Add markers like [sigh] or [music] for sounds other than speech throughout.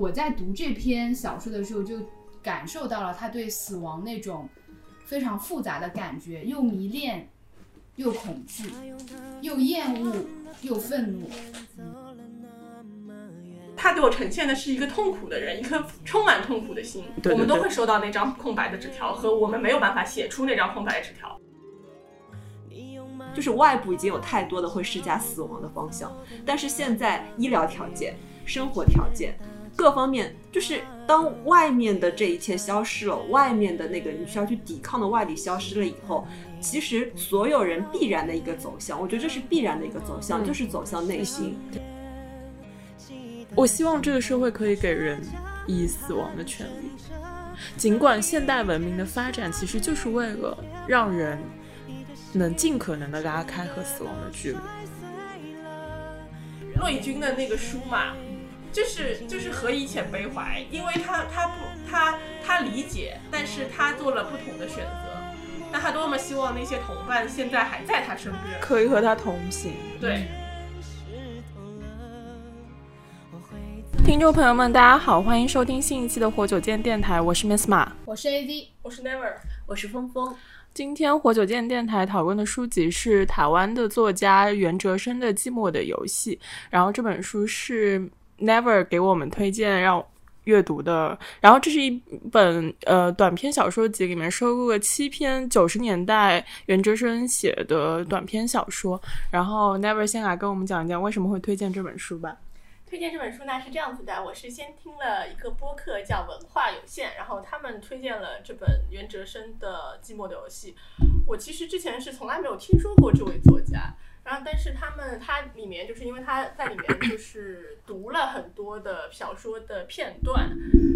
我在读这篇小说的时候，就感受到了他对死亡那种非常复杂的感觉，又迷恋，又恐惧，又厌恶，又愤怒。他给我呈现的是一个痛苦的人，一颗充满痛苦的心。对对我们都会收到那张空白的纸条，和我们没有办法写出那张空白的纸条。就是外部已经有太多的会施加死亡的方向，但是现在医疗条件、生活条件各方面，就是当外面的这一切消失了，外面的那个你需要去抵抗的外力消失了以后，其实所有人必然的一个走向，我觉得这是必然的一个走向，嗯就是走向内心。我希望这个社会可以给人以死亡的权利，尽管现代文明的发展其实就是为了让人能尽可能的拉开和死亡的距离。骆以军的那个书嘛，就是就是何以遣悲怀，因为他他不他他理解，但是他做了不同的选择。那他多么希望那些同伴现在还在他身边。可以和他同行。对，听众朋友们，大家好，欢迎收听新一期的活久见电台，我是 Miss 马。我是 AD，我是 Never。我是峰峰，今天活久见电台讨论的书籍是台湾的作家袁哲生的《寂寞的游戏》，然后这本书是 Never 给我们推荐让阅读的，然后这是一本呃短篇小说集，里面收录了七篇九十年代袁哲生写的短篇小说，然后 Never 先来跟我们讲一讲为什么会推荐这本书吧。推荐这本书呢是这样子的，我是先听了一个播客叫文化有限，然后他们推荐了这本袁哲生的《寂寞的游戏》。我其实之前是从来没有听说过这位作家，然后但是他们他里面就是因为他在里面就是读了很多的小说的片段，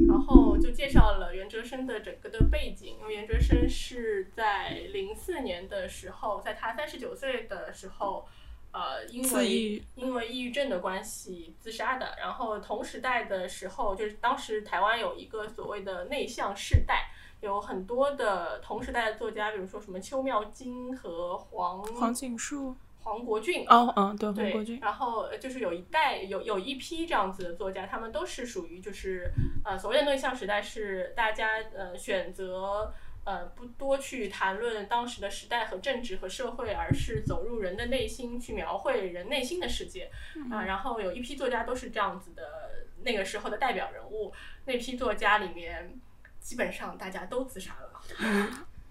然后就介绍了袁哲生的整个的背景，因为袁哲生是在零四年的时候，在他三十九岁的时候。呃，因为因为抑郁症的关系自杀的。然后同时代的时候，就是当时台湾有一个所谓的内向世代，有很多的同时代的作家，比如说什么邱妙金和黄黄锦树，黄国俊。哦，嗯，对，黄，国俊，然后呃就是有一代有有一批这样子的作家，他们都是属于就是呃所谓的内向时代，是大家呃选择呃不多去谈论当时的时代和政治和社会，而是走入人的内心去描绘人内心的世界啊、然后有一批作家都是这样子的，那个时候的代表人物。那批作家里面，基本上大家都自杀了。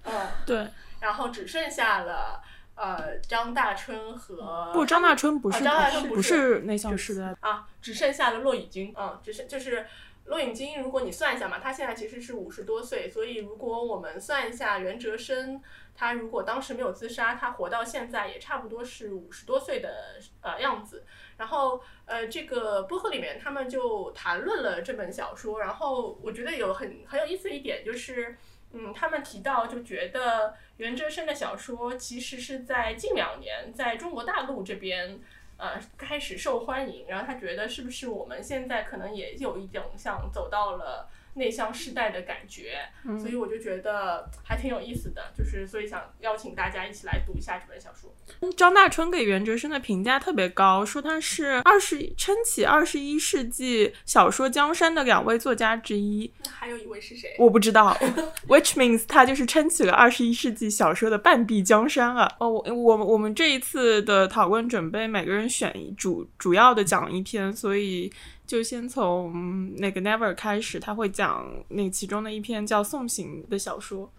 嗯，[laughs] 对，然后只剩下了呃张大春和不，张大春不是哦张大春不不是内向时代，啊，只剩下了骆以军，嗯，只剩就是骆以军，如果你算一下嘛，他现在其实是五十多岁，所以如果我们算一下袁哲生，他如果当时没有自杀，他活到现在也差不多是五十多岁的呃样子。然后呃，这个播客里面他们就谈论了这本小说，然后我觉得有很很有意思的一点就是。嗯，他们提到就觉得袁哲生的小说其实是在近两年在中国大陆这边呃开始受欢迎，然后他觉得是不是我们现在可能也有一种像走到了内向世代的感觉，所以我就觉得还挺有意思的，就是所以想邀请大家一起来读一下这本小说。张大春给袁哲生的评价特别高，说他是二十撑起二十一世纪小说江山的两位作家之一。那还有一位是谁？我不知道，[laughs] which means 他就是撑起了二十一世纪小说的半壁江山了。哦，我我们我们这一次的讨论准备每个人选一主主要的讲一篇，所以就先从那个 Never 开始，他会讲那其中的一篇叫《送行》的小说。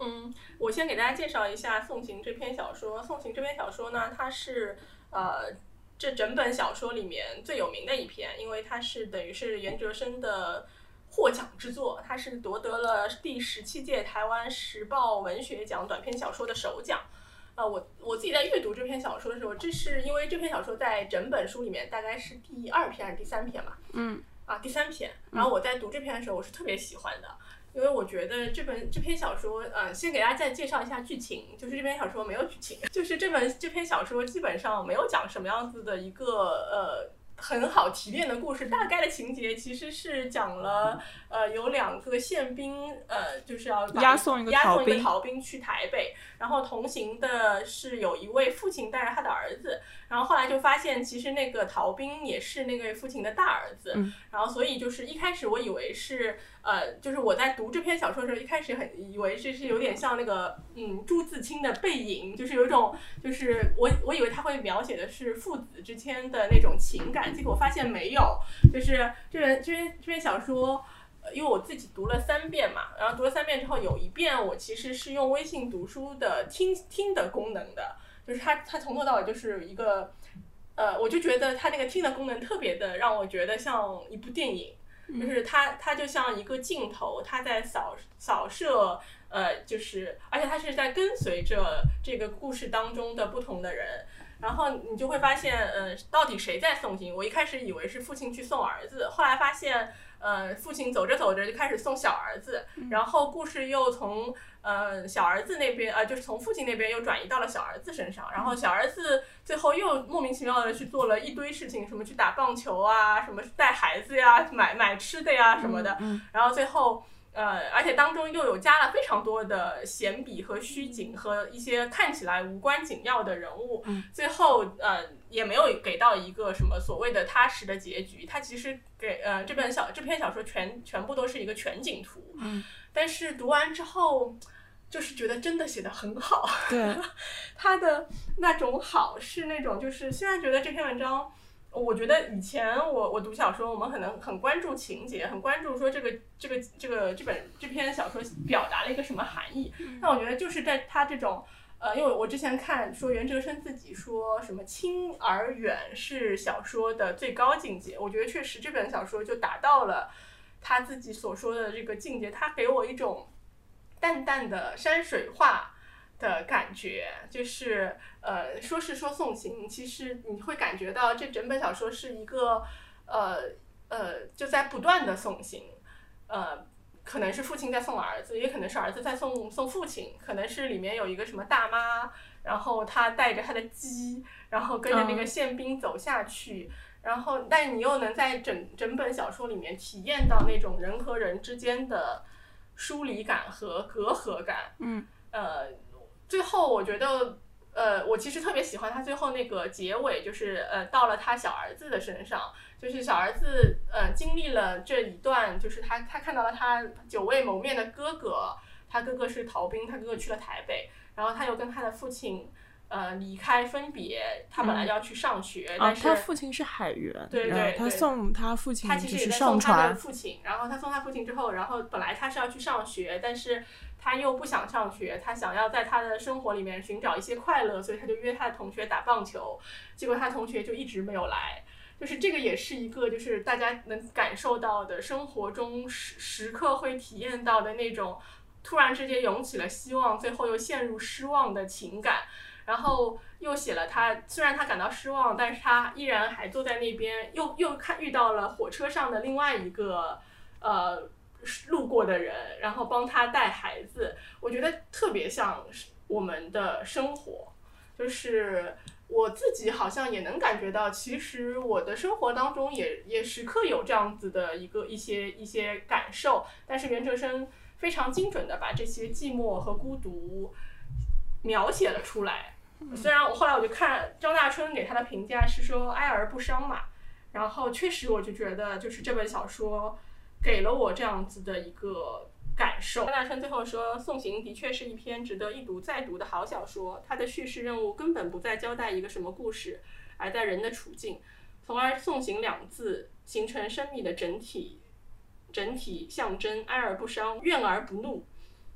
嗯，我先给大家介绍一下《送行》这篇小说。《送行》这篇小说呢，它是呃这整本小说里面最有名的一篇，因为它是等于是袁哲生的获奖之作，它是夺得了第十七届台湾时报文学奖短篇小说的首奖。呃，我我自己在阅读这篇小说的时候，这是因为这篇小说在整本书里面大概是第二篇还是第三篇嘛？嗯，啊，第三篇。然后我在读这篇的时候，我是特别喜欢的。因为我觉得这本这篇小说，呃，先给大家再介绍一下剧情，就是这篇小说没有剧情，就是这本这篇小说基本上没有讲什么样子的一个呃很好提炼的故事，大概的情节其实是讲了，呃，有两个宪兵，呃，就是要押送一个逃兵，逃兵去台北，然后同行的是有一位父亲带着他的儿子，然后后来就发现其实那个逃兵也是那位父亲的大儿子，然后所以就是一开始我以为是。呃，就是我在读这篇小说的时候，一开始很以为这是有点像那个，嗯，朱自清的《背影》，就是有一种，就是我我以为他会描写的是父子之间的那种情感，结果发现没有，就是这篇这篇这篇小说，因为我自己读了三遍嘛，然后读了三遍之后，有一遍我其实是用微信读书的听听的功能的，就是它它从头到尾就是一个，呃，我就觉得它那个听的功能特别的让我觉得像一部电影。就是它，它就像一个镜头，它在扫扫射，呃，就是，而且它是在跟随着这个故事当中的不同的人，然后你就会发现，呃，到底谁在送行？我一开始以为是父亲去送儿子，后来发现。呃，父亲走着走着就开始送小儿子，然后故事又从呃小儿子那边，呃就是从父亲那边又转移到了小儿子身上，然后小儿子最后又莫名其妙的去做了一堆事情，什么去打棒球啊，什么带孩子呀，买买吃的呀什么的，然后最后。呃，而且当中又有加了非常多的闲笔和虚景和一些看起来无关紧要的人物，最后呃也没有给到一个什么所谓的踏实的结局。它其实给呃这本小这篇小说全全部都是一个全景图，但是读完之后就是觉得真的写的很好。对，[laughs] 他的那种好是那种就是虽然觉得这篇文章。我觉得以前我我读小说，我们可能很关注情节，很关注说这个这个这个这本这篇小说表达了一个什么含义。那我觉得就是在他这种，呃，因为我之前看说袁哲生自己说什么亲而远是小说的最高境界，我觉得确实这本小说就达到了他自己所说的这个境界。他给我一种淡淡的山水画。的感觉。就是，呃，说是说送行，其实你会感觉到这整本小说是一个，呃呃，就在不断的送行，呃，可能是父亲在送儿子，也可能是儿子在送送父亲，可能是里面有一个什么大妈，然后他带着他的鸡，然后跟着那个宪兵走下去，然后但你又能在整整本小说里面体验到那种人和人之间的疏离感和隔阂感，嗯，呃。最后，我觉得，呃，我其实特别喜欢他最后那个结尾，就是呃，到了他小儿子的身上，就是小儿子呃经历了这一段，就是他他看到了他久未谋面的哥哥，他哥哥是逃兵，他哥哥去了台北，然后他又跟他的父亲呃离开分别，他本来要去上学，但是他父亲是海员，对对，他送他父亲，他其实也在送他的父亲，然后他送他父亲之后，然后本来他是要去上学，但是。他又不想上学，他想要在他的生活里面寻找一些快乐，所以他就约他的同学打棒球，结果他同学就一直没有来。就是这个也是一个，就是大家能感受到的生活中时时刻会体验到的那种突然之间涌起了希望，最后又陷入失望的情感。然后又写了他，虽然他感到失望，但是他依然还坐在那边，又又看遇到了火车上的另外一个，呃。路过的人，然后帮他带孩子，我觉得特别像我们的生活。就是我自己好像也能感觉到，其实我的生活当中也也时刻有这样子的一个一些一些感受。但是袁哲生非常精准的把这些寂寞和孤独描写了出来。虽然我后来我就看张大春给他的评价是说哀而不伤嘛，然后确实我就觉得就是这本小说。给了我这样子的一个感受。张大春最后说，《送行》的确是一篇值得一读再读的好小说。它的叙事任务根本不在交代一个什么故事，而在人的处境，从而“送行”两字形成生命的整体，整体象征哀而不伤，怨而不怒，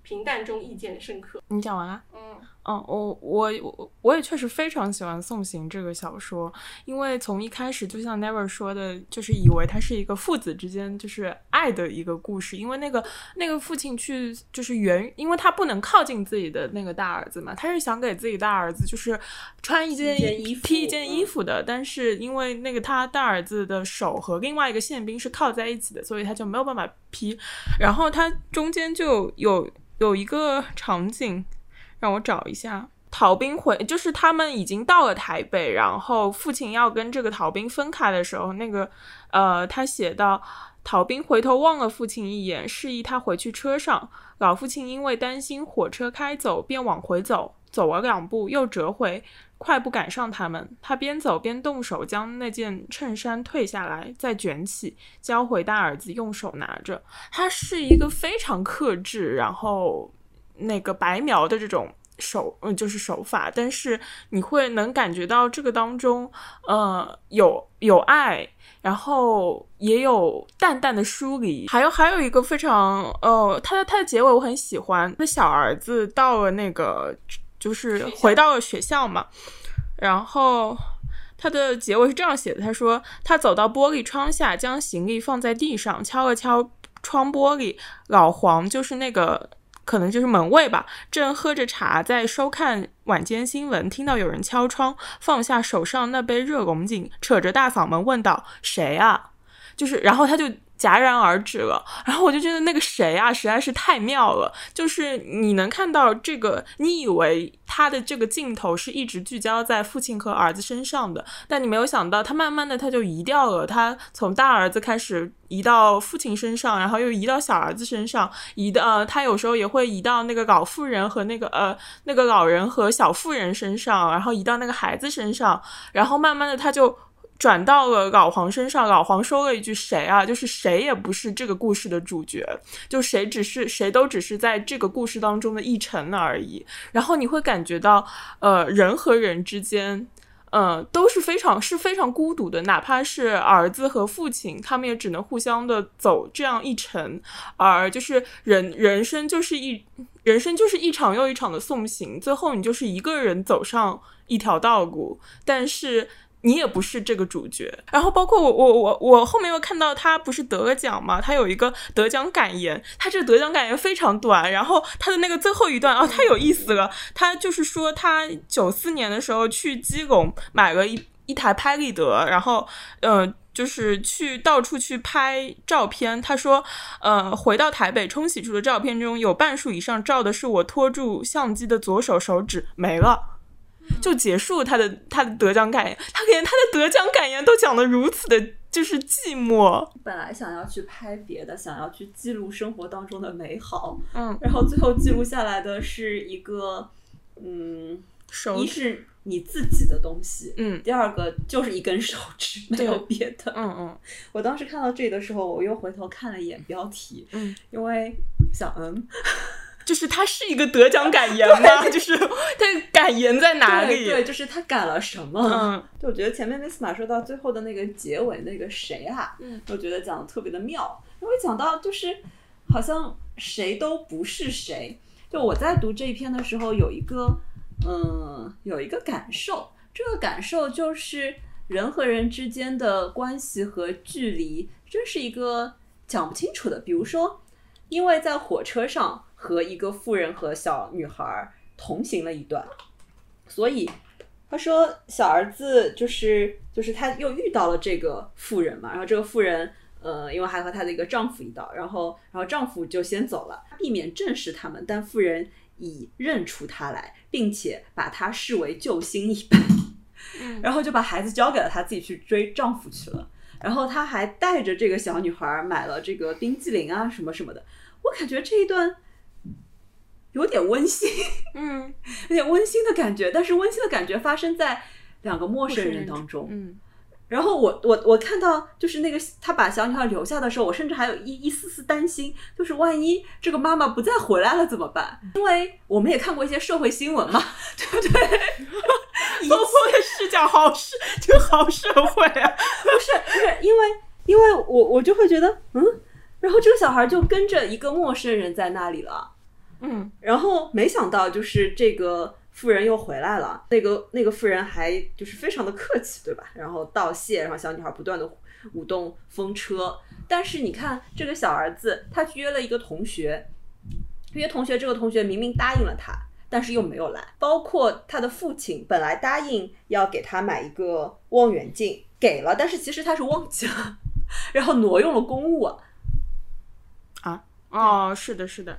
平淡中意见深刻。你讲完了？嗯。嗯，我我我我也确实非常喜欢《送行》这个小说，因为从一开始就像 Never 说的，就是以为它是一个父子之间就是爱的一个故事，因为那个那个父亲去就是原，因为他不能靠近自己的那个大儿子嘛，他是想给自己大儿子就是穿一件衣服披一件衣服的，但是因为那个他大儿子的手和另外一个宪兵是靠在一起的，所以他就没有办法披，然后他中间就有有一个场景。让我找一下，逃兵回，就是他们已经到了台北，然后父亲要跟这个逃兵分开的时候，那个呃，他写到。逃兵回头望了父亲一眼，示意他回去车上。老父亲因为担心火车开走，便往回走，走了两步又折回，快步赶上他们。他边走边动手将那件衬衫退下来，再卷起，交回大儿子用手拿着。他是一个非常克制，然后那个白描的这种手，嗯，就是手法。但是你会能感觉到这个当中，呃，有有爱。然后也有淡淡的疏离，还有还有一个非常呃，他的他的结尾我很喜欢。那小儿子到了那个就是回到了学校嘛，然后他的结尾是这样写的：他说他走到玻璃窗下，将行李放在地上，敲了敲窗玻璃。老黄就是那个。可能就是门卫吧，正喝着茶在收看晚间新闻，听到有人敲窗，放下手上那杯热龙井，扯着大嗓门问道：“谁啊？”就是，然后他就。戛然而止了，[laughs] 然后我就觉得那个谁啊，实在是太妙了。就是你能看到这个，你以为他的这个镜头是一直聚焦在父亲和儿子身上的，但你没有想到，他慢慢的他就移掉了。他从大儿子开始移到父亲身上，然后又移到小儿子身上，移的呃，他有时候也会移到那个老妇人和那个呃那个老人和小妇人身上，然后移到那个孩子身上，然后慢慢的他就。转到了老黄身上，老黄说了一句：“谁啊？就是谁也不是这个故事的主角，就谁只是谁都只是在这个故事当中的一尘而已。”然后你会感觉到，呃，人和人之间，呃，都是非常是非常孤独的，哪怕是儿子和父亲，他们也只能互相的走这样一程，而就是人人生就是一人生就是一场又一场的送行，最后你就是一个人走上一条道路，但是。你也不是这个主角，然后包括我我我我后面又看到他不是得了奖吗？他有一个得奖感言，他这个得奖感言非常短，然后他的那个最后一段啊太有意思了，他就是说他九四年的时候去基隆买了一一台拍立得，然后呃就是去到处去拍照片，他说呃回到台北冲洗出的照片中有半数以上照的是我拖住相机的左手手指没了。就结束他的他的得奖感言，他连他的得奖感言都讲的如此的，就是寂寞。本来想要去拍别的，想要去记录生活当中的美好，嗯，然后最后记录下来的是一个，嗯，手一是你自己的东西，嗯，第二个就是一根手指，没有别的，嗯嗯。我当时看到这里的时候，我又回头看了一眼标题，嗯，因为小恩。[laughs] 就是他是一个得奖感言吗？就是他感言在哪里？对，就是他感了什么？嗯，就我觉得前面 Miss 马说到最后的那个结尾，那个谁啊？嗯，我觉得讲的特别的妙，因为讲到就是好像谁都不是谁。就我在读这一篇的时候，有一个嗯，有一个感受，这个感受就是人和人之间的关系和距离，真是一个讲不清楚的。比如说，因为在火车上。和一个妇人和小女孩同行了一段，所以他说小儿子就是就是他又遇到了这个妇人嘛，然后这个妇人呃，因为还和她的一个丈夫一道，然后然后丈夫就先走了，避免正视他们，但妇人已认出他来，并且把他视为救星一般，[laughs] 然后就把孩子交给了他自己去追丈夫去了，然后他还带着这个小女孩买了这个冰激凌啊什么什么的，我感觉这一段。有点温馨，嗯，[laughs] 有点温馨的感觉，但是温馨的感觉发生在两个陌生人当中，嗯。然后我我我看到就是那个他把小女孩留下的时候，我甚至还有一一丝丝担心，就是万一这个妈妈不再回来了怎么办？因为我们也看过一些社会新闻嘛，[laughs] 对不对？婆婆的视角好社就好社会啊，[laughs] 不是不是，因为因为我我就会觉得嗯，然后这个小孩就跟着一个陌生人在那里了。嗯，然后没想到就是这个妇人又回来了，那个那个妇人还就是非常的客气，对吧？然后道谢，然后小女孩不断的舞动风车。但是你看这个小儿子，他约了一个同学，约同学，这个同学明明答应了他，但是又没有来。包括他的父亲本来答应要给他买一个望远镜，给了，但是其实他是忘记了，[laughs] 然后挪用了公物。啊，哦，是的，是的。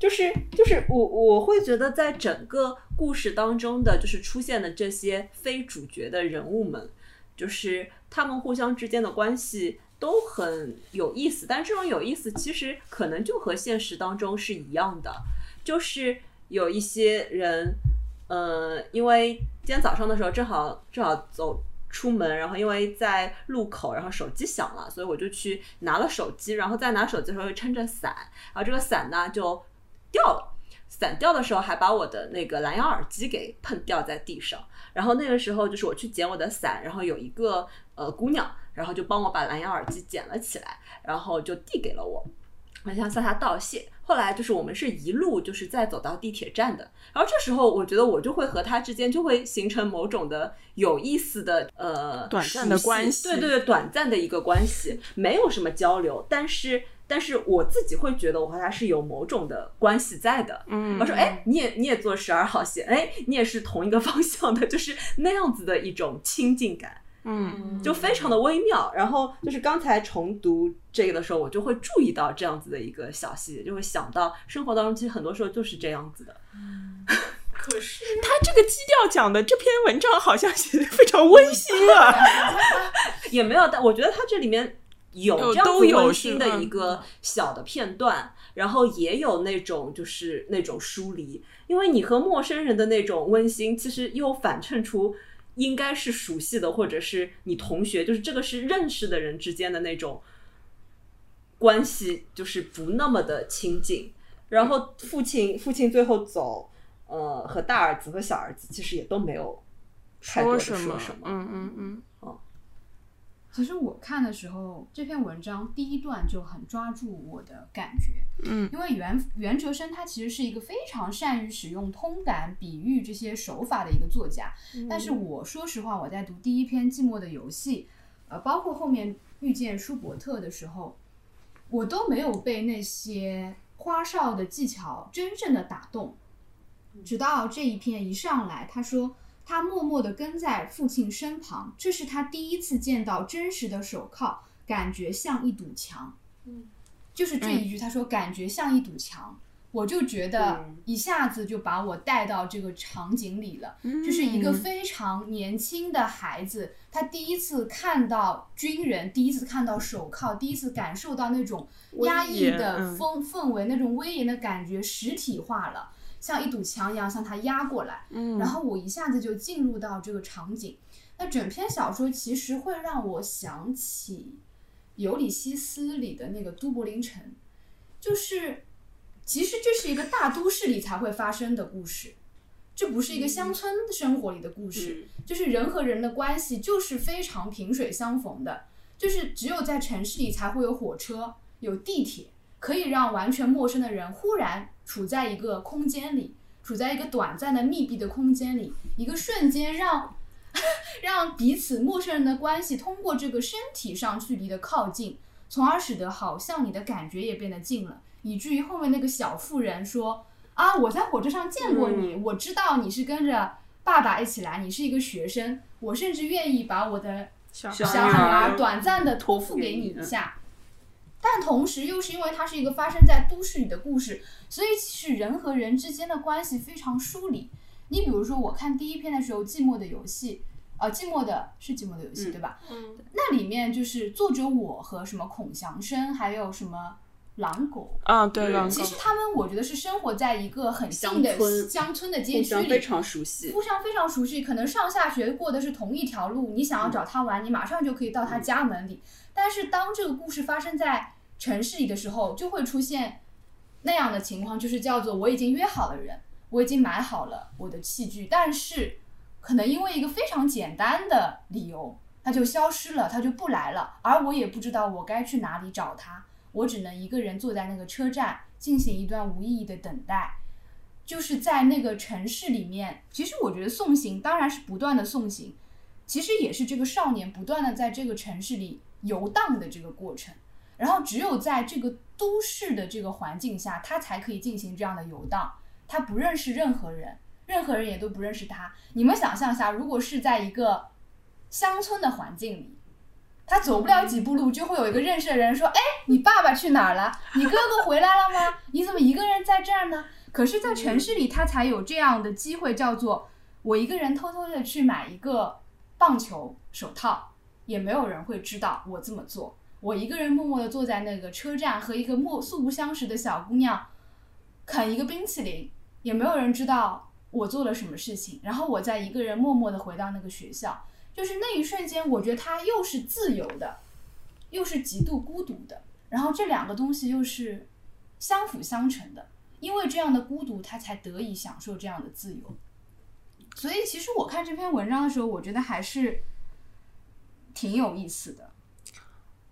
就是就是我我会觉得在整个故事当中的就是出现的这些非主角的人物们，就是他们互相之间的关系都很有意思，但这种有意思其实可能就和现实当中是一样的，就是有一些人，呃，因为今天早上的时候正好正好走。出门，然后因为在路口，然后手机响了，所以我就去拿了手机，然后在拿手机的时候又撑着伞，然后这个伞呢就掉了，伞掉的时候还把我的那个蓝牙耳机给碰掉在地上，然后那个时候就是我去捡我的伞，然后有一个呃姑娘，然后就帮我把蓝牙耳机捡了起来，然后就递给了我，我想向她道谢。后来就是我们是一路就是再走到地铁站的，然后这时候我觉得我就会和她之间就会形成某种的有意思的呃短暂的关系，对对对，短暂的一个关系，没有什么交流，但是但是我自己会觉得我和他是有某种的关系在的。嗯，我说哎，你也你也做十二号线，哎，你也是同一个 [laughs] 方向的，就是那样子的一种亲近感。嗯，就非常的微妙。然后就是刚才重读这个的时候，我就会注意到这样子的一个小细节，就会想到生活当中其实很多时候就是这样子的。可是他这个基调讲的这篇文章好像写的非常温馨啊，[laughs] 也没有，但我觉得他这里面有这样子温馨的一个小的片段，然后也有那种就是那种疏离，因为你和陌生人的那种温馨，其实又反衬出。应该是熟悉的，或者是你同学，就是这个是认识的人之间的那种关系，就是不那么的亲近。然后父亲，父亲最后走，呃，和大儿子和小儿子其实也都没有太多的说什么。嗯嗯嗯。其实我看的时候，这篇文章第一段就很抓住我的感觉，嗯，因为袁袁哲生他其实是一个非常善于使用通感、比喻这些手法的一个作家，但是我说实话，我在读第一篇《寂寞的游戏》，呃，包括后面遇见舒伯特的时候，我都没有被那些花哨的技巧真正的打动，直到这一篇一上来，他说。他默默地跟在父亲身旁，这是他第一次见到真实的手铐，感觉像一堵墙。嗯，就是这一句，他说感觉像一堵墙，我就觉得一下子就把我带到这个场景里了。就是一个非常年轻的孩子，他第一次看到军人，第一次看到手铐，第一次感受到那种压抑的风氛围，那种威严的感觉实体化了。像一堵墙一样向他压过来，嗯，然后我一下子就进入到这个场景。那整篇小说其实会让我想起《尤里西斯》里的那个都柏林城，就是其实这是一个大都市里才会发生的故事，这不是一个乡村生活里的故事，就是人和人的关系就是非常萍水相逢的，就是只有在城市里才会有火车、有地铁。可以让完全陌生的人忽然处在一个空间里，处在一个短暂的密闭的空间里，一个瞬间让 [laughs] 让彼此陌生人的关系通过这个身体上距离的靠近，从而使得好像你的感觉也变得近了，以至于后面那个小妇人说啊，我在火车上见过你，我知道你是跟着爸爸一起来，你是一个学生，我甚至愿意把我的小小女儿短暂的托付给你一下。但同时，又是因为它是一个发生在都市里的故事，所以其实人和人之间的关系非常疏离。你比如说，我看第一篇的时候，《寂寞的游戏》，呃，寂寞的是寂寞的游戏，对吧？嗯，那里面就是作者我和什么孔祥生，还有什么狼狗，啊，对，狼狗。其实他们我觉得是生活在一个很近的乡村的街区里，非常熟悉，互相非常熟悉，可能上下学过的是同一条路，你想要找他玩，你马上就可以到他家门里。但是当这个故事发生在城市里的时候，就会出现那样的情况，就是叫做我已经约好了人，我已经买好了我的器具，但是可能因为一个非常简单的理由，他就消失了，他就不来了，而我也不知道我该去哪里找他，我只能一个人坐在那个车站进行一段无意义的等待，就是在那个城市里面，其实我觉得送行当然是不断的送行，其实也是这个少年不断的在这个城市里。游荡的这个过程，然后只有在这个都市的这个环境下，他才可以进行这样的游荡。他不认识任何人，任何人也都不认识他。你们想象一下，如果是在一个乡村的环境里，他走不了几步路，就会有一个认识的人说：“哎，你爸爸去哪儿了？你哥哥回来了吗？你怎么一个人在这儿呢？”可是，在城市里，他才有这样的机会，叫做我一个人偷偷的去买一个棒球手套，也没有人会知道我这么做。我一个人默默的坐在那个车站，和一个陌素不相识的小姑娘啃一个冰淇淋，也没有人知道我做了什么事情。然后我再一个人默默的回到那个学校，就是那一瞬间，我觉得他又是自由的，又是极度孤独的。然后这两个东西又是相辅相成的，因为这样的孤独，他才得以享受这样的自由。所以，其实我看这篇文章的时候，我觉得还是挺有意思的。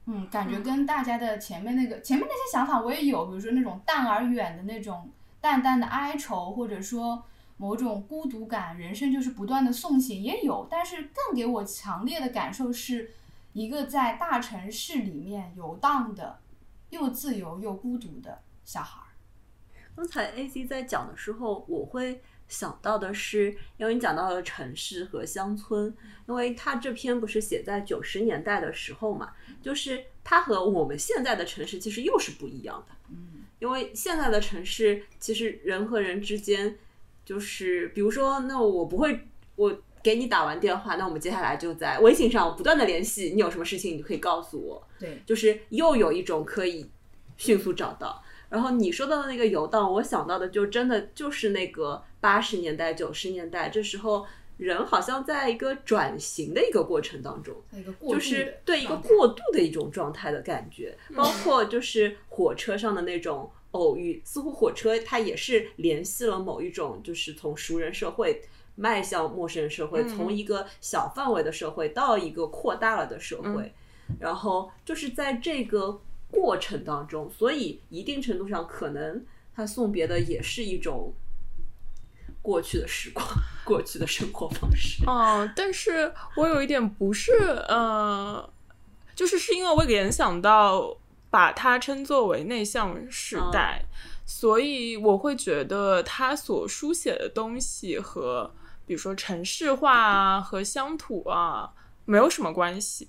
嗯，感觉跟大家的前面那个前面那些想法我也有，比如说那种淡而远的那种淡淡的哀愁，或者说某种孤独感，人生就是不断的送行也有。但是更给我强烈的感受是一个在大城市里面游荡的，又自由又孤独的小孩儿。刚才 A C 在讲的时候，我会想到的是，因为你讲到了城市和乡村，因为他这篇不是写在九十年代的时候嘛，就是它和我们现在的城市其实又是不一样的。嗯，因为现在的城市，其实人和人之间，就是比如说，那我不会，我给你打完电话，那我们接下来就在微信上不断的联系，你有什么事情你可以告诉我，对，就是又有一种可以迅速找到。然后你说到的那个游荡，我想到的就真的就是那个八十年代、九十年代，这时候人好像在一个转型的一个过程当中，就是对一个过渡的一种状态的感觉，包括就是火车上的那种偶遇，似乎火车它也是联系了某一种，就是从熟人社会迈向陌生人社会，嗯。从一个小范围的社会到一个扩大了的社会，然后就是在这个过程当中，所以一定程度上可能他送别的也是一种过去的时光，过去的生活方式。哦，但是我有一点不是，呃，就是是因为我联想到把它称作为内向时代，所以我会觉得他所书写的东西和比如说城市化啊和乡土啊没有什么关系。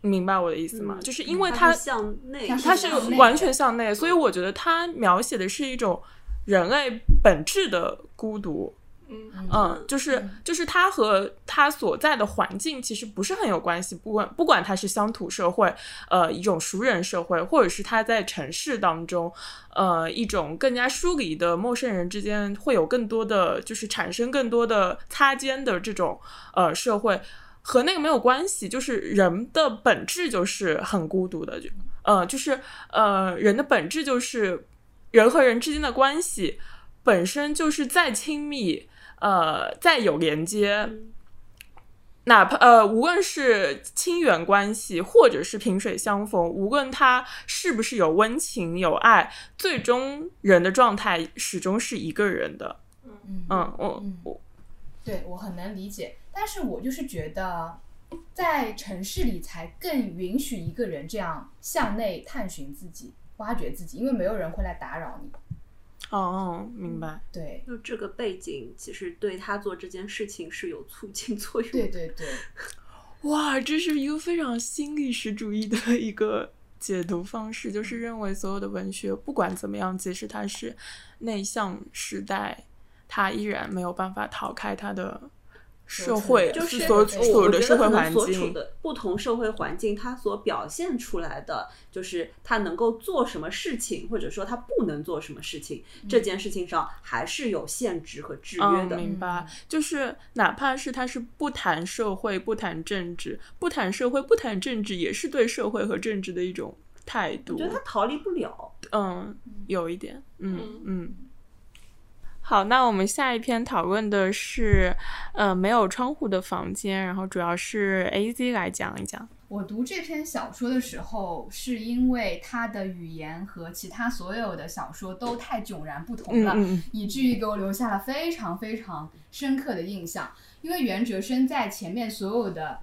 你明白我的意思吗？就是因为它它是向内，它它是完全向内，所以我觉得它描写的是一种人类本质的孤独。嗯嗯，就是就是他和他所在的环境其实不是很有关系，不管不管他是乡土社会，呃，一种熟人社会，或者是他在城市当中，呃，一种更加疏离的陌生人之间会有更多的就是产生更多的擦肩的这种呃社会，和那个没有关系，就是人的本质就是很孤独的，就呃，就是呃，人的本质就是人和人之间的关系本身就是再亲密。呃，再有连接，哪怕呃，无论是亲缘关系，或者是萍水相逢，无论他是不是有温情有爱，最终人的状态始终是一个人的。嗯嗯，我嗯我对我很能理解，但是我就是觉得，在城市里才更允许一个人这样向内探寻自己、挖掘自己，因为没有人会来打扰你。哦哦，明白。对，就这个背景，其实对他做这件事情是有促进作用的。对对对，[laughs] 哇，这是一个非常新历史主义的 [laughs] 一个解读方式，就是认为所有的文学不管怎么样，即使它是内向时代，它依然没有办法逃开它的社会，就是所对所有的我觉得可能社会环所处境。的不同社会环境，它所表现出来的就是他能够做什么事情，或者说他不能做什么事情，这件事情上还是有限制和制约嗯，的。明白，就是哪怕是他是不谈社会、不谈政治、不谈社会、不谈政治，也是对社会和政治的一种态度。我觉得他逃离不了。嗯，有一点，嗯嗯。好，那我们下一篇讨论的是，呃，没有窗户的房间，然后主要是 A Z 来讲一讲。我读这篇小说的时候，是因为它的语言和其他所有的小说都太迥然不同了，嗯嗯以至于给我留下了非常非常深刻的印象。因为袁哲生在前面所有的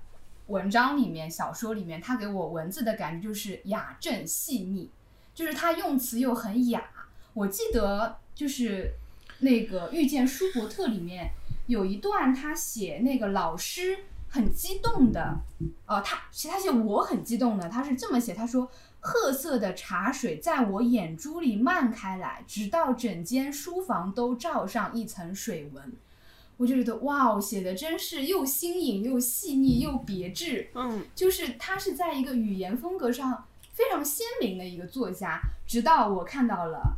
文章里面、小说里面，他给我文字的感觉就是雅正细腻，就是他用词又很雅。我记得就是那个《遇见舒伯特》里面有一段，他写那个老师很激动的，哦，他其实他写我很激动的，他是这么写，他说。褐色的茶水在我眼珠里漫开来，直到整间书房都罩上一层水纹。我就觉得哇，写的真是又新颖又细腻又别致。嗯，就是他是在一个语言风格上非常鲜明的一个作家。直到我看到了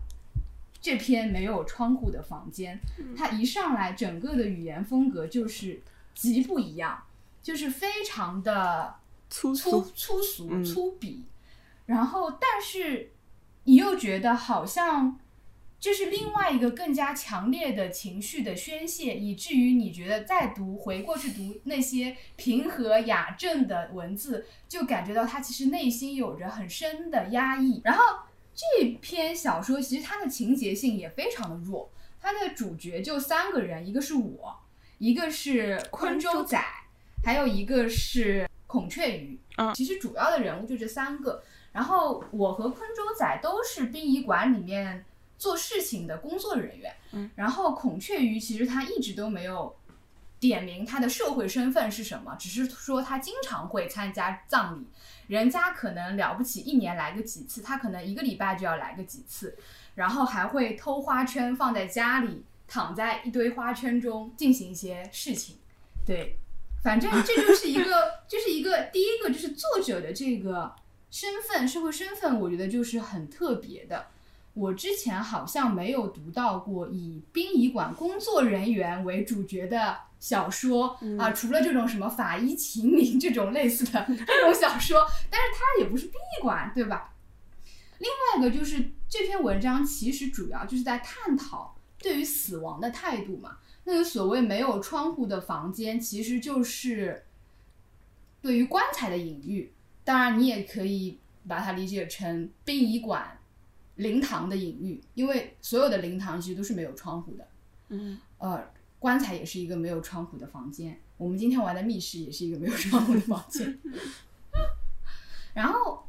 这篇没有窗户的房间，它一上来整个的语言风格就是极不一样，就是非常的粗粗，粗俗嗯。粗鄙，然后但是你又觉得好像这是另外一个更加强烈的情绪的宣泄，以至于你觉得再读回过去读那些平和雅正的文字，就感觉到他其实内心有着很深的压抑。然后这篇小说其实它的情节性也非常的弱，它的主角就三个人，一个是我，一个是昆州仔，还有一个是孔雀鱼。嗯其实主要的人物就这三个。然后我和昆州仔都是殡仪馆里面做事情的工作人员。嗯。然后孔雀鱼其实他一直都没有点名他的社会身份是什么，只是说他经常会参加葬礼，人家可能了不起一年来个几次，他可能一个礼拜就要来个几次，然后还会偷花圈放在家里，躺在一堆花圈中进行一些事情。对，反正这就是一个，[laughs] 就是一个第一个就是作者的这个身份，社会身份，我觉得就是很特别的。我之前好像没有读到过以殡仪馆工作人员为主角的小说、啊，除了这种什么法医秦明这种类似的 [laughs] 这种小说，但是它也不是殡仪馆，对吧？另外一个就是这篇文章其实主要就是在探讨对于死亡的态度嘛。那个所谓没有窗户的房间，其实就是对于棺材的隐喻。当然，你也可以把它理解成殡仪馆灵堂的隐喻，因为所有的灵堂其实都是没有窗户的。嗯，呃，棺材也是一个没有窗户的房间。我们今天玩的密室也是一个没有窗户的房间。[laughs] 然后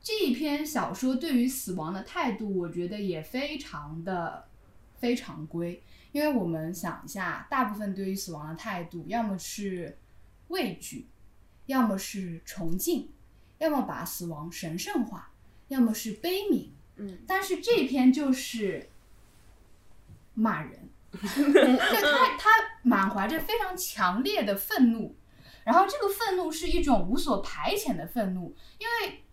这一篇小说对于死亡的态度，我觉得也非常的非常规。因为我们想一下，大部分对于死亡的态度，要么是畏惧，要么是崇敬，要么把死亡神圣化，要么是悲悯。嗯，但是这篇就是骂人，[laughs] 对他他满怀着非常强烈的愤怒，然后这个愤怒是一种无所排遣的愤怒，因为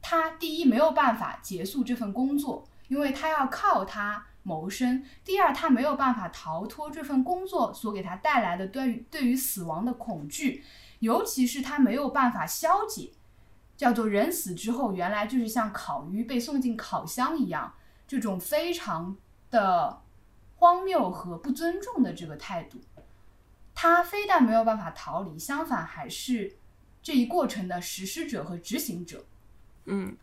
他第一没有办法结束这份工作，因为他要靠他谋生；第二，他没有办法逃脱这份工作所给他带来的对于对于死亡的恐惧，尤其是他没有办法消解，叫做人死之后原来就是像烤鱼被送进烤箱一样，这种非常的荒谬和不尊重的这个态度。他非但没有办法逃离，相反还是这一过程的实施者和执行者。嗯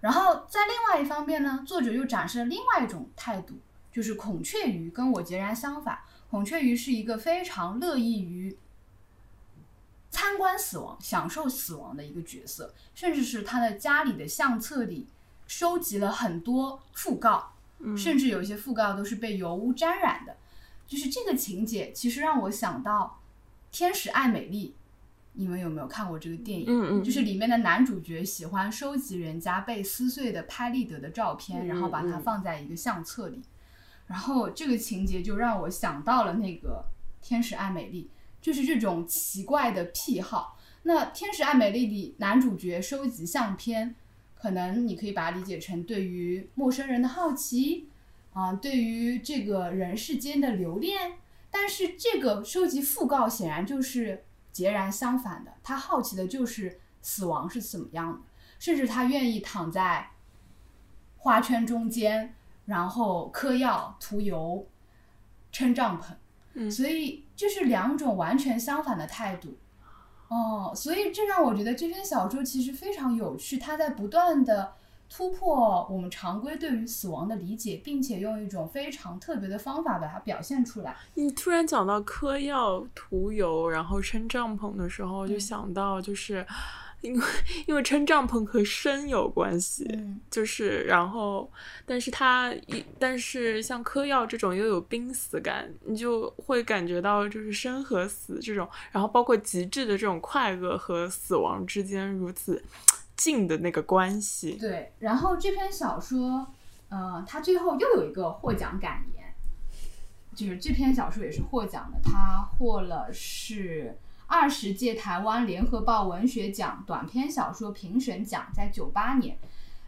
然后在另外一方面呢，作者又展示了另外一种态度，就是孔雀鱼跟我截然相反。孔雀鱼是一个非常乐意于参观死亡、享受死亡的一个角色，甚至是他的家里的相册里收集了很多讣告，嗯甚至有一些讣告都是被油污沾染的。就是这个情节，其实让我想到《天使爱美丽》，你们有没有看过这个电影？嗯嗯，就是里面的男主角喜欢收集人家被撕碎的拍立得的照片，嗯然后把它嗯放在一个相册里。然后这个情节就让我想到了那个《天使爱美丽》，就是这种奇怪的癖好。那《天使爱美丽》里男主角收集相片，可能你可以把它理解成对于陌生人的好奇啊、对于这个人世间的留恋。但是这个收集讣告显然就是截然相反的，他好奇的就是死亡是怎么样的，甚至他愿意躺在花圈中间，然后嗑药、涂油、撑帐篷。嗯所以这是两种完全相反的态度。哦，所以这让我觉得这篇小说其实非常有趣，它在不断的突破我们常规对于死亡的理解，并且用一种非常特别的方法把它表现出来。你突然讲到嗑药、涂油，然后撑帐篷的时候，就嗯想到就是因为因为撑帐篷和生有关系，嗯就是然后，但是它一但是像嗑药这种又有濒死感，你就会感觉到就是生和死这种，然后包括极致的这种快乐和死亡之间如此近的那个关系。对，然后这篇小说，呃，它最后又有一个获奖感言，就是这篇小说也是获奖的，它获了是二十届台湾联合报文学奖短篇小说评审奖，在九八年。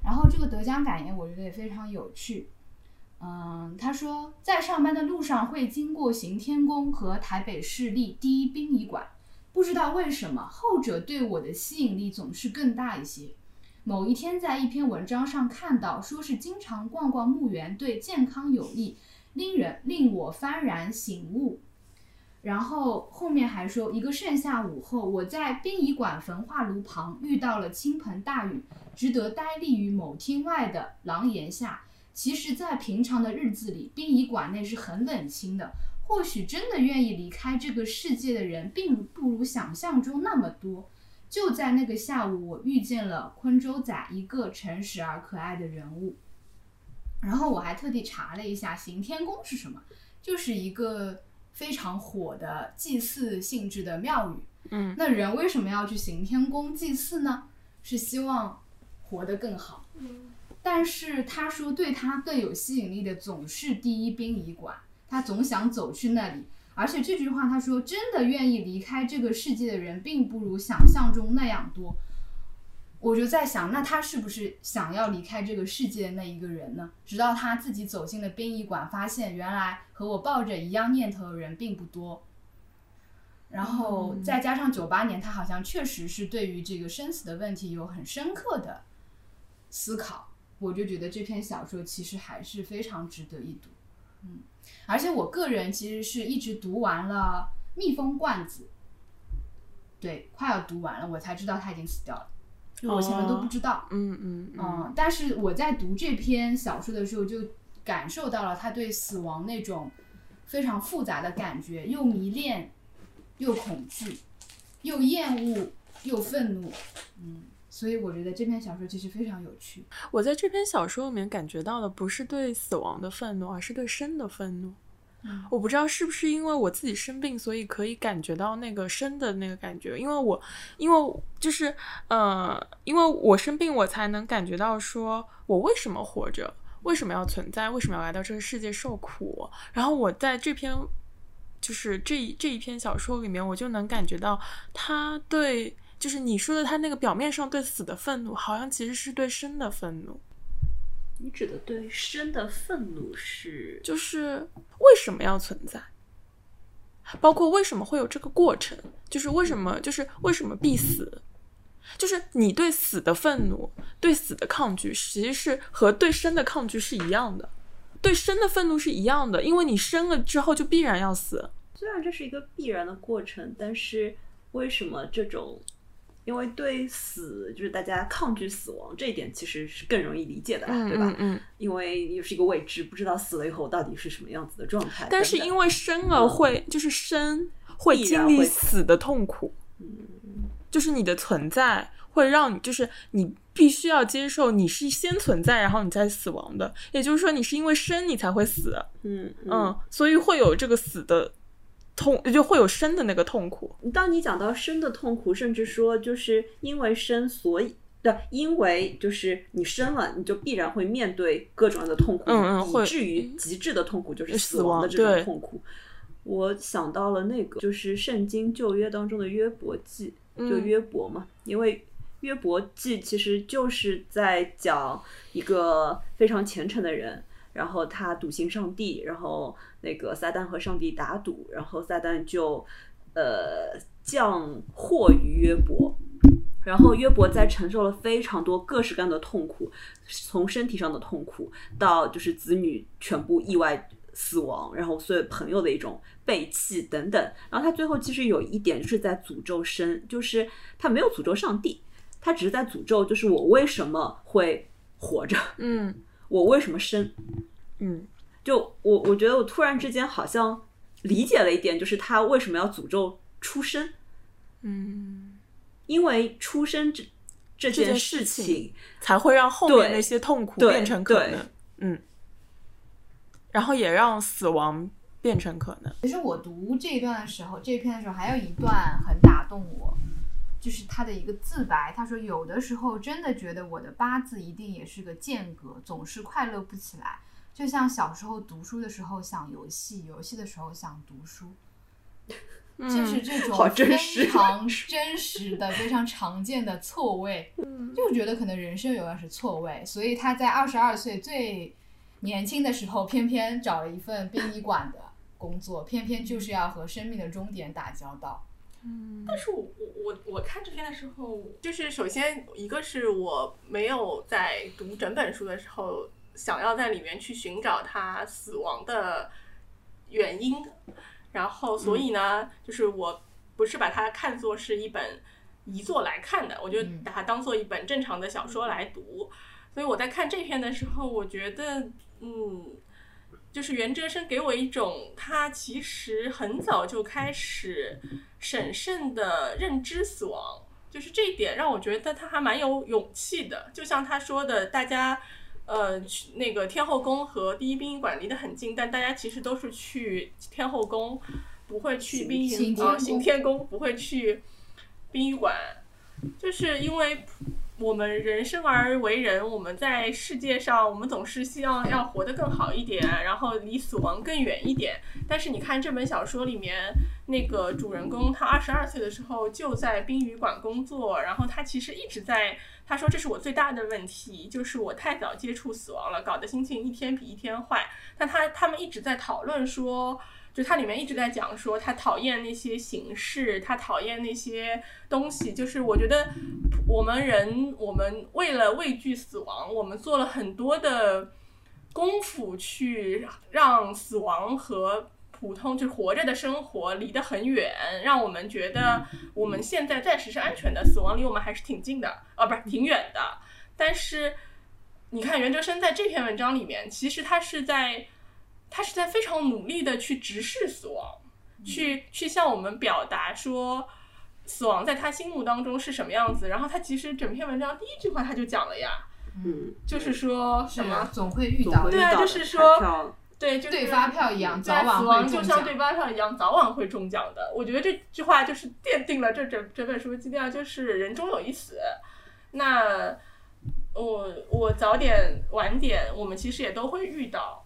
然后这个得奖感言我觉得也非常有趣，嗯，他说在上班的路上会经过行天宫和台北市立第一殡仪馆，不知道为什么后者对我的吸引力总是更大一些。某一天在一篇文章上看到，说是经常逛逛墓园对健康有益，令人令我幡然醒悟。然后后面还说，一个盛夏午后，我在殡仪馆焚化炉旁遇到了倾盆大雨，只得呆立于某厅外的廊檐下。其实，在平常的日子里，殡仪馆内是很冷清的。或许真的愿意离开这个世界的人，并不如想象中那么多。就在那个下午，我遇见了昆州仔，一个诚实而可爱的人物。然后我还特地查了一下行天宫是什么，就是一个非常火的祭祀性质的庙宇。嗯，那人为什么要去行天宫祭祀呢？是希望活得更好。但是他说，对他更有吸引力的总是第一殡仪馆，他总想走去那里。而且这句话他说，真的愿意离开这个世界的人，并不如想象中那样多。我就在想，那他是不是想要离开这个世界的那一个人呢？直到他自己走进了殡仪馆，发现原来和我抱着一样念头的人并不多。然后再加上九八年，他好像确实是对于这个生死的问题有很深刻的思考。我就觉得这篇小说其实还是非常值得一读。嗯，而且我个人其实是一直读完了《蜜蜂罐子》，对，快要读完了，我才知道他已经死掉了，就我前面都不知道。嗯嗯嗯，嗯，但是我在读这篇小说的时候，就感受到了他对死亡那种非常复杂的感觉，又迷恋，又恐惧，又厌恶，又愤怒。嗯，所以我觉得这篇小说其实非常有趣。我在这篇小说里面感觉到的不是对死亡的愤怒，而是对生的愤怒。我不知道是不是因为我自己生病，所以可以感觉到那个生的那个感觉。因为我，因为就是呃，因为我生病，我才能感觉到说我为什么活着，为什么要存在，为什么要来到这个世界受苦。然后我在这篇就是这一这一篇小说里面，我就能感觉到他对，就是你说的他那个表面上对死的愤怒，好像其实是对生的愤怒。你指的对生的愤怒是就是为什么要存在，包括为什么会有这个过程，就是为什么，就是为什么必死，就是你对死的愤怒，对死的抗拒，其实是和对生的抗拒是一样的，对生的愤怒是一样的，因为你生了之后就必然要死。虽然这是一个必然的过程，但是为什么这种？因为对死，就是大家抗拒死亡这一点，其实是更容易理解的啦，对吧？嗯。因为又是一个未知，不知道死了以后到底是什么样子的状态。但是因为生了会，就是生会经历死的痛苦，嗯就是你的存在会让你，就是你必须要接受你是先存在，然后你再死亡的。也就是说，你是因为生你才会死，嗯嗯，所以会有这个死的痛，就会有生的那个痛苦。嗯，当你讲到生的痛苦，甚至说就是因为生，所以对，因为就是你生了，你就必然会面对各种样的痛苦，嗯嗯以至于极致的痛苦就是死死亡的这种痛苦。我想到了那个，就是圣经旧约当中的约伯记，就嗯约伯嘛，因为约伯记其实就是在讲一个非常虔诚的人，然后他笃信上帝，然后那个撒旦和上帝打赌，然后撒旦就呃降祸于约伯。然后约伯在承受了非常多各式各样的痛苦，从身体上的痛苦到就是子女全部意外死亡，然后所有朋友的一种背弃等等。然后他最后其实有一点就是在诅咒神，就是他没有诅咒上帝，他只是在诅咒，就是我为什么会活着，嗯我为什么生。嗯就我我觉得我突然之间好像理解了一点，就是他为什么要诅咒出生。嗯因为出生这这这件事事情才会让后面那些痛苦变成可能，嗯，然后也让死亡变成可能。其实我读这一段的时候，这一篇的时候，还有一段很打动我，就是他的一个自白。他说：“有的时候真的觉得我的八字一定也是个间隔，总是快乐不起来。就像小时候读书的时候想游戏，游戏的时候想读书，[laughs] 就是这种非常真实的、非常常见的错位。[laughs] 就觉得可能人生永远是错位，所以他在二十二岁最年轻的时候，偏偏找了一份殡仪馆的工作，偏偏就是要和生命的终点打交道。但是我我我我看这篇的时候，就是首先一个是我没有在读整本书的时候想要在里面去寻找他死亡的原因，然后所以呢，就是我不是把它看作是一本遗作来看的，我就嗯。把它当做一本正常的小说来读。所以我在看这篇的时候，我觉得，嗯，就是袁哲生给我一种他其实很早就开始审慎的认知死亡，就是这一点让我觉得他还蛮有勇气的。就像他说的，大家。呃，去那个天后宫和第一殡仪馆离得很近，但大家其实都是去天后宫，不会去殡仪啊行天宫行天宫，不会去殡仪馆，就是因为我们人生而为人，我们在世界上，我们总是希望要活得更好一点，然后离死亡更远一点。但是你看这本小说里面，那个主人公他二十二岁的时候就在殡仪馆工作，然后他其实一直在。他说：“这是我最大的问题，就是我太早接触死亡了，搞得心情一天比一天坏。”但他他们一直在讨论说，就它里面一直在讲说，他讨厌那些形式，他讨厌那些东西。就是我觉得我们人，我们为了畏惧死亡，我们做了很多的功夫去让死亡和普通就活着的生活离得很远，让我们觉得我们现在暂时是安全的，死亡离我们还是挺近的，啊，不是挺远的。但是你看袁哲生在这篇文章里面，其实他是在他是在非常努力的去直视死亡，去去向我们表达说。死亡在他心目当中是什么样子？然后他其实整篇文章第一句话他就讲了呀，嗯，就是说什么？总会遇到，对啊就是说对，就是对发票一样，对啊早晚死亡。就像对发票一样，早晚会中奖的。我觉得这句话就是奠定了这整整本书的基调，就是人终有一死。那我我早点晚点，我们其实也都会遇到。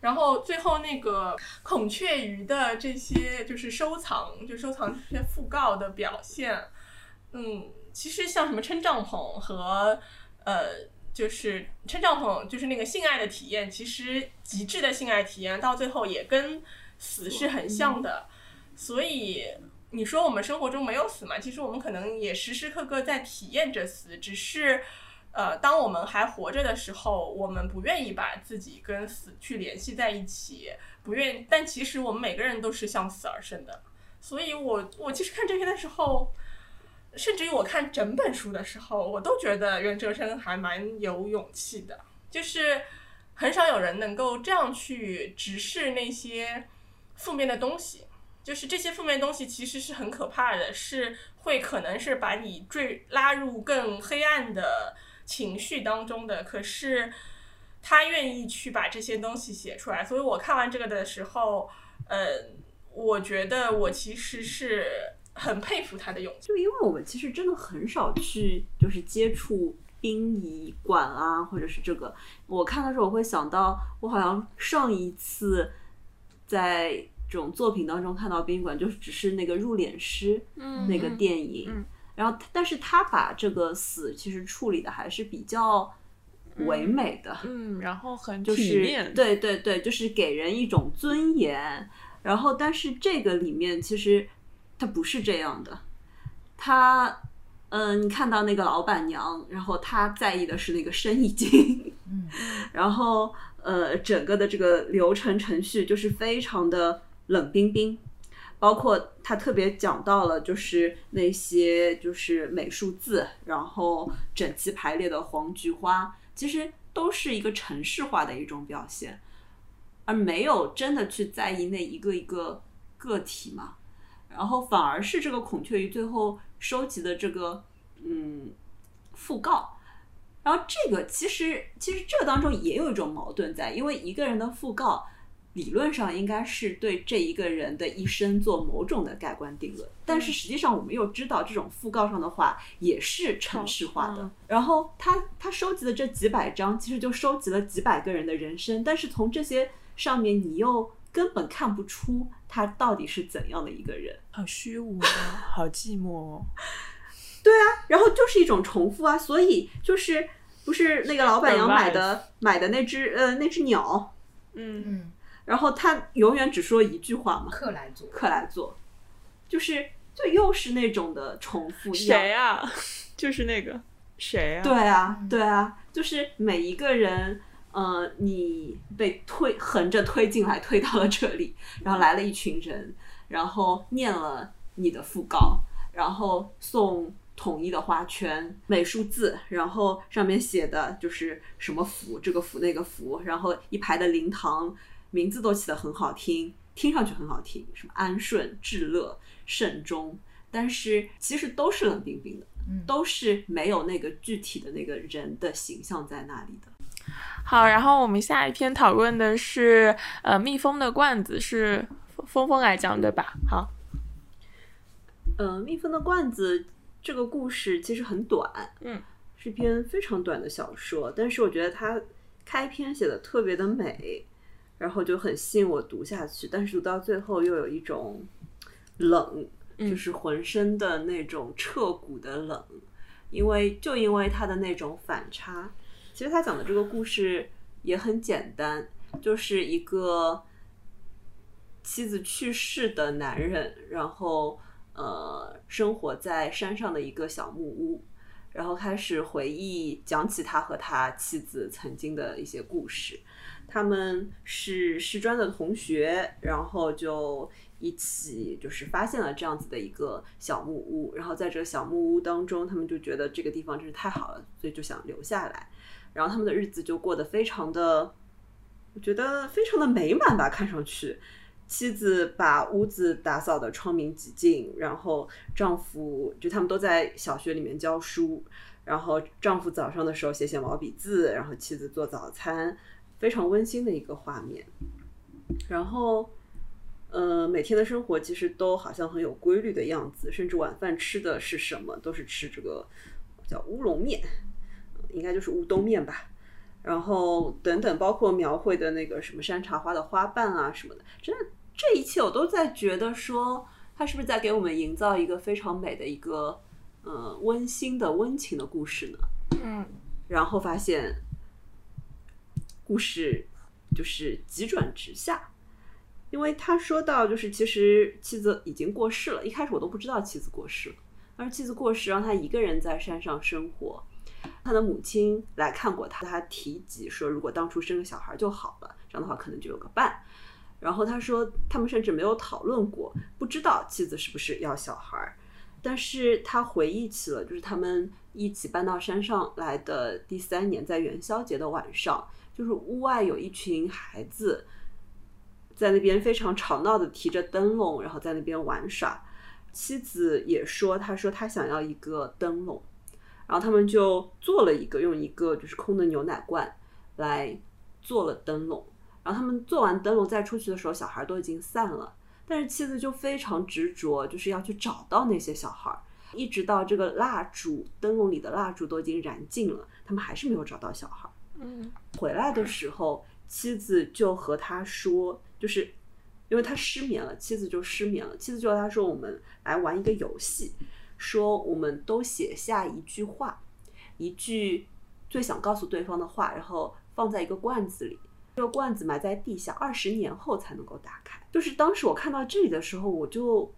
然后最后那个孔雀鱼的这些就是收藏，就收藏这些讣告的表现，嗯，其实像什么撑帐篷和呃，就是撑帐篷，就是那个性爱的体验，其实极致的性爱体验到最后也跟死是很像的。所以你说我们生活中没有死嘛？其实我们可能也时时刻刻在体验着死，只是。呃，当我们还活着的时候，我们不愿意把自己跟死去联系在一起，不愿。但其实我们每个人都是向死而生的，所以我我其实看这篇的时候，甚至于我看整本书的时候，我都觉得袁哲生还蛮有勇气的，就是很少有人能够这样去直视那些负面的东西。就是这些负面东西其实是很可怕的，是会可能是把你坠拉入更黑暗的情绪当中的。可是他愿意去把这些东西写出来，所以我看完这个的时候，呃，我觉得我其实是很佩服他的勇气。就因为我们其实真的很少去就是接触殡仪馆啊，或者是这个，我看的时候我会想到，我好像上一次在这种作品当中看到殡仪馆，就是只是那个入殓师嗯那个电影，嗯然后但是他把这个死其实处理的还是比较唯美的，嗯，然后很就是体面，对对对，就是给人一种尊严。然后，但是这个里面其实他不是这样的，他，嗯、你看到那个老板娘，然后她在意的是那个生意经，嗯，然后呃，整个的这个流程程序就是非常的冷冰冰。包括他特别讲到了，就是那些就是美术字，然后整齐排列的黄菊花，其实都是一个城市化的一种表现，而没有真的去在意那一个一个个体嘛。然后反而是这个孔雀鱼最后收集的这个嗯讣告。然后这个其实其实这当中也有一种矛盾在，因为一个人的讣告理论上应该是对这一个人的一生做某种的盖棺定论，但是实际上我们又知道这种讣告上的话也是程式化的。嗯然后他他收集的这几百张，其实就收集了几百个人的人生，但是从这些上面你又根本看不出他到底是怎样的一个人。好虚无啊，好寂寞哦。[laughs] 然后就是一种重复啊，所以就是不是那个老板娘买的买的那只呃那只鸟，嗯，嗯，然后他永远只说一句话嘛，克来做。克来做，就是就又是那种的重复谁啊？就是那个。谁啊？对啊嗯，对啊，就是每一个人，呃，你被推横着推进来，推到了这里，然后来了一群人，然后念了你的讣告，然后送统一的花圈、美术字，然后上面写的就是什么福，这个福那个福，然后一排的灵堂，名字都起得很好听，听上去很好听，什么安顺、至乐、慎终。但是其实都是冷冰冰的，嗯都是没有那个具体的那个人的形象在那里的。好，然后我们下一篇讨论的是呃蜜蜂的罐子，是峰峰来讲对吧？好，呃，蜜蜂的罐子这个故事其实很短，嗯，是篇非常短的小说，但是我觉得它开篇写的特别的美，然后就很吸引我读下去，但是读到最后又有一种冷，嗯就是浑身的那种彻骨的冷，因为就因为他的那种反差，其实他讲的这个故事也很简单，就是一个妻子去世的男人，然后呃生活在山上的一个小木屋，然后开始回忆讲起他和他妻子曾经的一些故事。他们是师专的同学，然后就一起就是发现了这样子的一个小木屋，然后在这个小木屋当中，他们就觉得这个地方真是太好了，所以就想留下来。然后他们的日子就过得非常的，我觉得非常的美满吧，看上去。妻子把屋子打扫的窗明几净，然后丈夫就他们都在小学里面教书，然后丈夫早上的时候写写毛笔字，然后妻子做早餐，非常温馨的一个画面。然后，呃，每天的生活其实都好像很有规律的样子，甚至晚饭吃的是什么，都是吃这个叫乌龙面，应该就是乌冬面吧。然后等等，包括描绘的那个什么山茶花的花瓣啊什么的，真的这一切我都在觉得说，他是不是在给我们营造一个非常美的一个呃温馨的温情的故事呢？嗯然后发现故事就是急转直下，因为他说到就是其实妻子已经过世了，一开始我都不知道妻子过世了，但是妻子过世让他一个人在山上生活。他的母亲来看过他，他提及说，如果当初生个小孩就好了，这样的话可能就有个伴。然后他说，他们甚至没有讨论过，不知道妻子是不是要小孩。但是他回忆起了，就是他们一起搬到山上来的第三年，在元宵节的晚上，就是屋外有一群孩子在那边非常吵闹的提着灯笼，然后在那边玩耍。妻子也说，他说他想要一个灯笼，然后他们就做了一个，用一个就是空的牛奶罐来做了灯笼。然后他们做完灯笼再出去的时候，小孩都已经散了。但是妻子就非常执着，就是要去找到那些小孩，一直到这个蜡烛灯笼里的蜡烛都已经燃尽了，他们还是没有找到小孩。嗯回来的时候，妻子就和他说，就是因为他失眠了，妻子就失眠了。妻子就和他说：“我们来玩一个游戏，说我们都写下一句话，一句最想告诉对方的话，然后放在一个罐子里。这个罐子埋在地下，二十年后才能够打开。就是当时我看到这里的时候，我就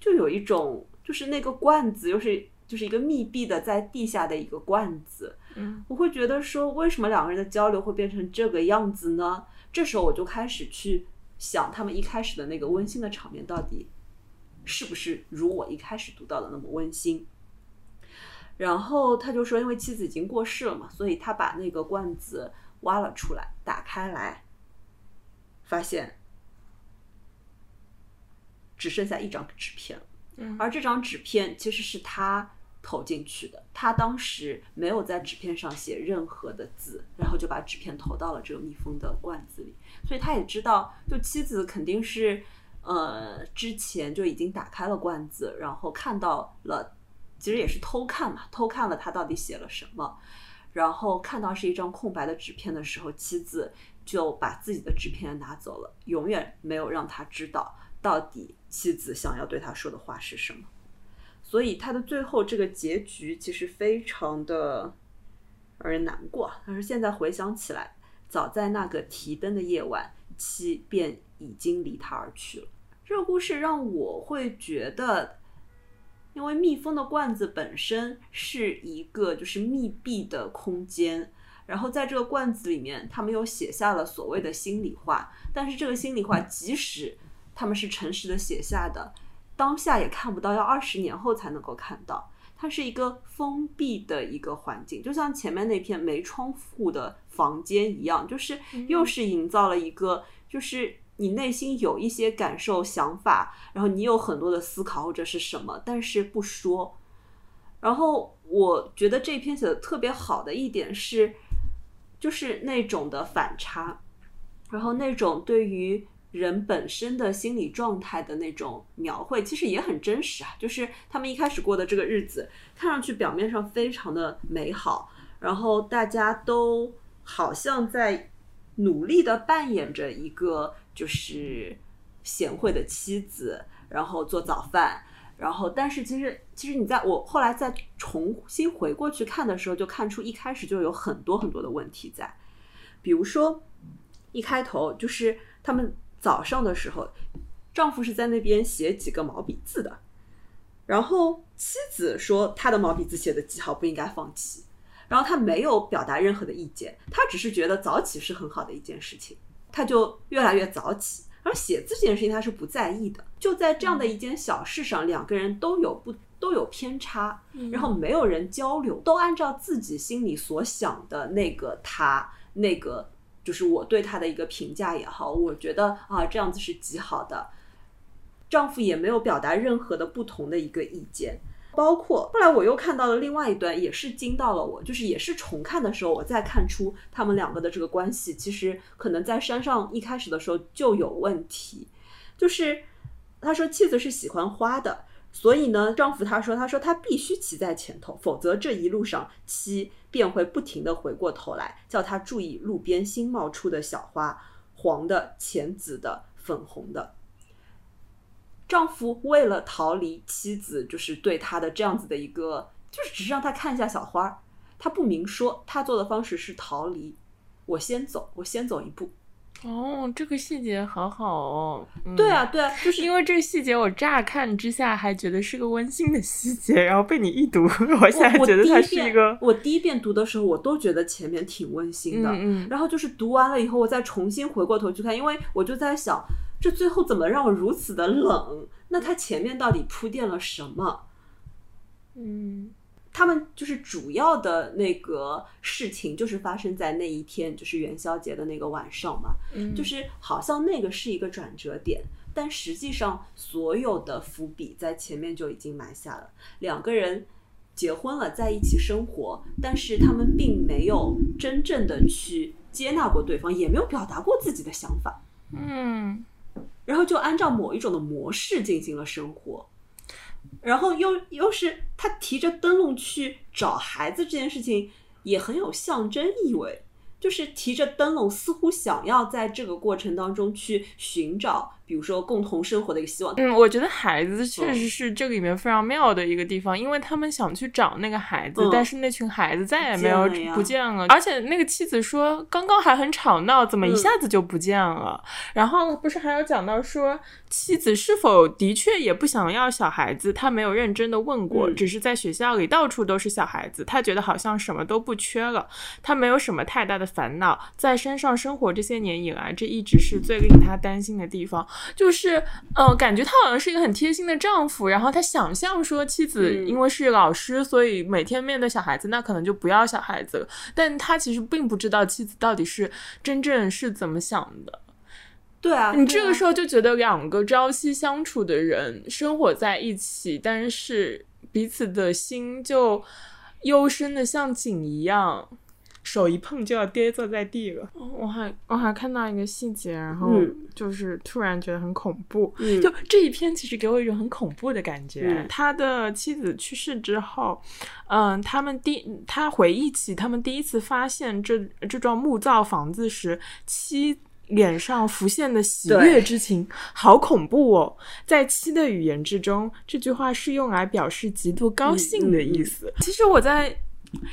就有一种，就是那个罐子又是就是一个密闭的在地下的一个罐子，嗯我会觉得说，为什么两个人的交流会变成这个样子呢？这时候我就开始去想，他们一开始的那个温馨的场面到底是不是如我一开始读到的那么温馨？然后他就说，因为妻子已经过世了嘛，所以他把那个罐子挖了出来，打开来，发现只剩下一张纸片。嗯而这张纸片其实是他投进去的，他当时没有在纸片上写任何的字，然后就把纸片投到了这个密封的罐子里，所以他也知道，就妻子肯定是呃之前就已经打开了罐子，然后看到了，其实也是偷看嘛，偷看了他到底写了什么，然后看到是一张空白的纸片的时候，妻子就把自己的纸片拿走了，永远没有让他知道到底妻子想要对他说的话是什么。所以他的最后这个结局其实非常的让人难过。但是现在回想起来，早在那个提灯的夜晚，妻便已经离他而去了。这个故事让我会觉得，因为密封的罐子本身是一个就是密闭的空间，然后在这个罐子里面，他们又写下了所谓的心里话，但是这个心里话，即使他们是诚实的写下的，当下也看不到，要二十年后才能够看到。它是一个封闭的一个环境，就像前面那片没窗户的房间一样，就是又是营造了一个，就是你内心有一些感受、想法，然后你有很多的思考或者是什么，但是不说。然后我觉得这篇写的特别好的一点是，就是那种的反差，然后那种对于人本身的心理状态的那种描绘，其实也很真实啊。就是他们一开始过的这个日子，看上去表面上非常的美好，然后大家都好像在努力的扮演着一个就是贤惠的妻子，然后做早饭。然后，但是其实，其实你在我后来再重新回过去看的时候，就看出一开始就有很多很多的问题在，比如说一开头就是他们早上的时候，丈夫是在那边写几个毛笔字的，然后妻子说她的毛笔字写的极好，不应该放弃，然后他没有表达任何的意见，他只是觉得早起是很好的一件事情，他就越来越早起。而写字这件事情他是不在意的，就在这样的一件小事上，两个人都有不都有偏差，然后没有人交流，都按照自己心里所想的那个他那个就是我对他的一个评价也好，我觉得啊这样子是极好的。丈夫也没有表达任何的不同的一个意见，包括后来我又看到了另外一段，也是惊到了我，就是也是重看的时候，我再看出他们两个的这个关系，其实可能在山上一开始的时候就有问题，就是他说妻子是喜欢花的。所以呢，丈夫他说：“他说他必须骑在前头，否则这一路上妻便会不停的回过头来，叫他注意路边新冒出的小花，黄的、浅紫的、粉红的。”丈夫为了逃离妻子，就是对他的这样子的一个，就是只是让他看一下小花，他不明说，他做的方式是逃离。我先走，我先走一步。哦，这个细节好好哦。嗯、对啊，对啊，就是因为这个细节，我乍看之下还觉得是个温馨的细节，然后被你一读，[laughs] 我现在觉得它是一个，我第一遍读的时候，我都觉得前面挺温馨的。嗯嗯然后就是读完了以后，我再重新回过头去看，因为我就在想，这最后怎么让我如此的冷？那它前面到底铺垫了什么？嗯他们就是主要的那个事情，就是发生在那一天，就是元宵节的那个晚上嘛。嗯，就是好像那个是一个转折点，但实际上所有的伏笔在前面就已经埋下了。两个人结婚了，在一起生活，但是他们并没有真正的去接纳过对方，也没有表达过自己的想法，嗯然后就按照某一种的模式进行了生活。然后又又是他提着灯笼去找孩子这件事情，也很有象征意味。就是提着灯笼，似乎想要在这个过程当中去寻找，比如说共同生活的一个希望。嗯，我觉得孩子确实是这个里面非常妙的一个地方，因为他们想去找那个孩子，嗯但是那群孩子再也没有不见了而且那个妻子说刚刚还很吵闹，怎么一下子就不见了？然后不是还有讲到说妻子是否的确也不想要小孩子，他没有认真的问过，嗯只是在学校里到处都是小孩子，他觉得好像什么都不缺了，他没有什么太大的烦恼，在山上生活这些年以来，这一直是最令他担心的地方。就是，呃，感觉他好像是一个很贴心的丈夫，然后他想象说妻子嗯因为是老师，所以每天面对小孩子，那可能就不要小孩子了。但他其实并不知道妻子到底是真正是怎么想的。对啊，你这个时候就觉得两个朝夕相处的人生活在一起，但是彼此的心就幽深的像井一样，手一碰就要跌坐在地了。我还我还看到一个细节，然后嗯就是突然觉得很恐怖。嗯就这一篇其实给我一种很恐怖的感觉。嗯他的妻子去世之后，嗯，他们第他回忆起他们第一次发现这这幢木造房子时，妻脸上浮现的喜悦之情，好恐怖哦！在妻的语言之中，这句话是用来表示极度高兴的意思。其实我在。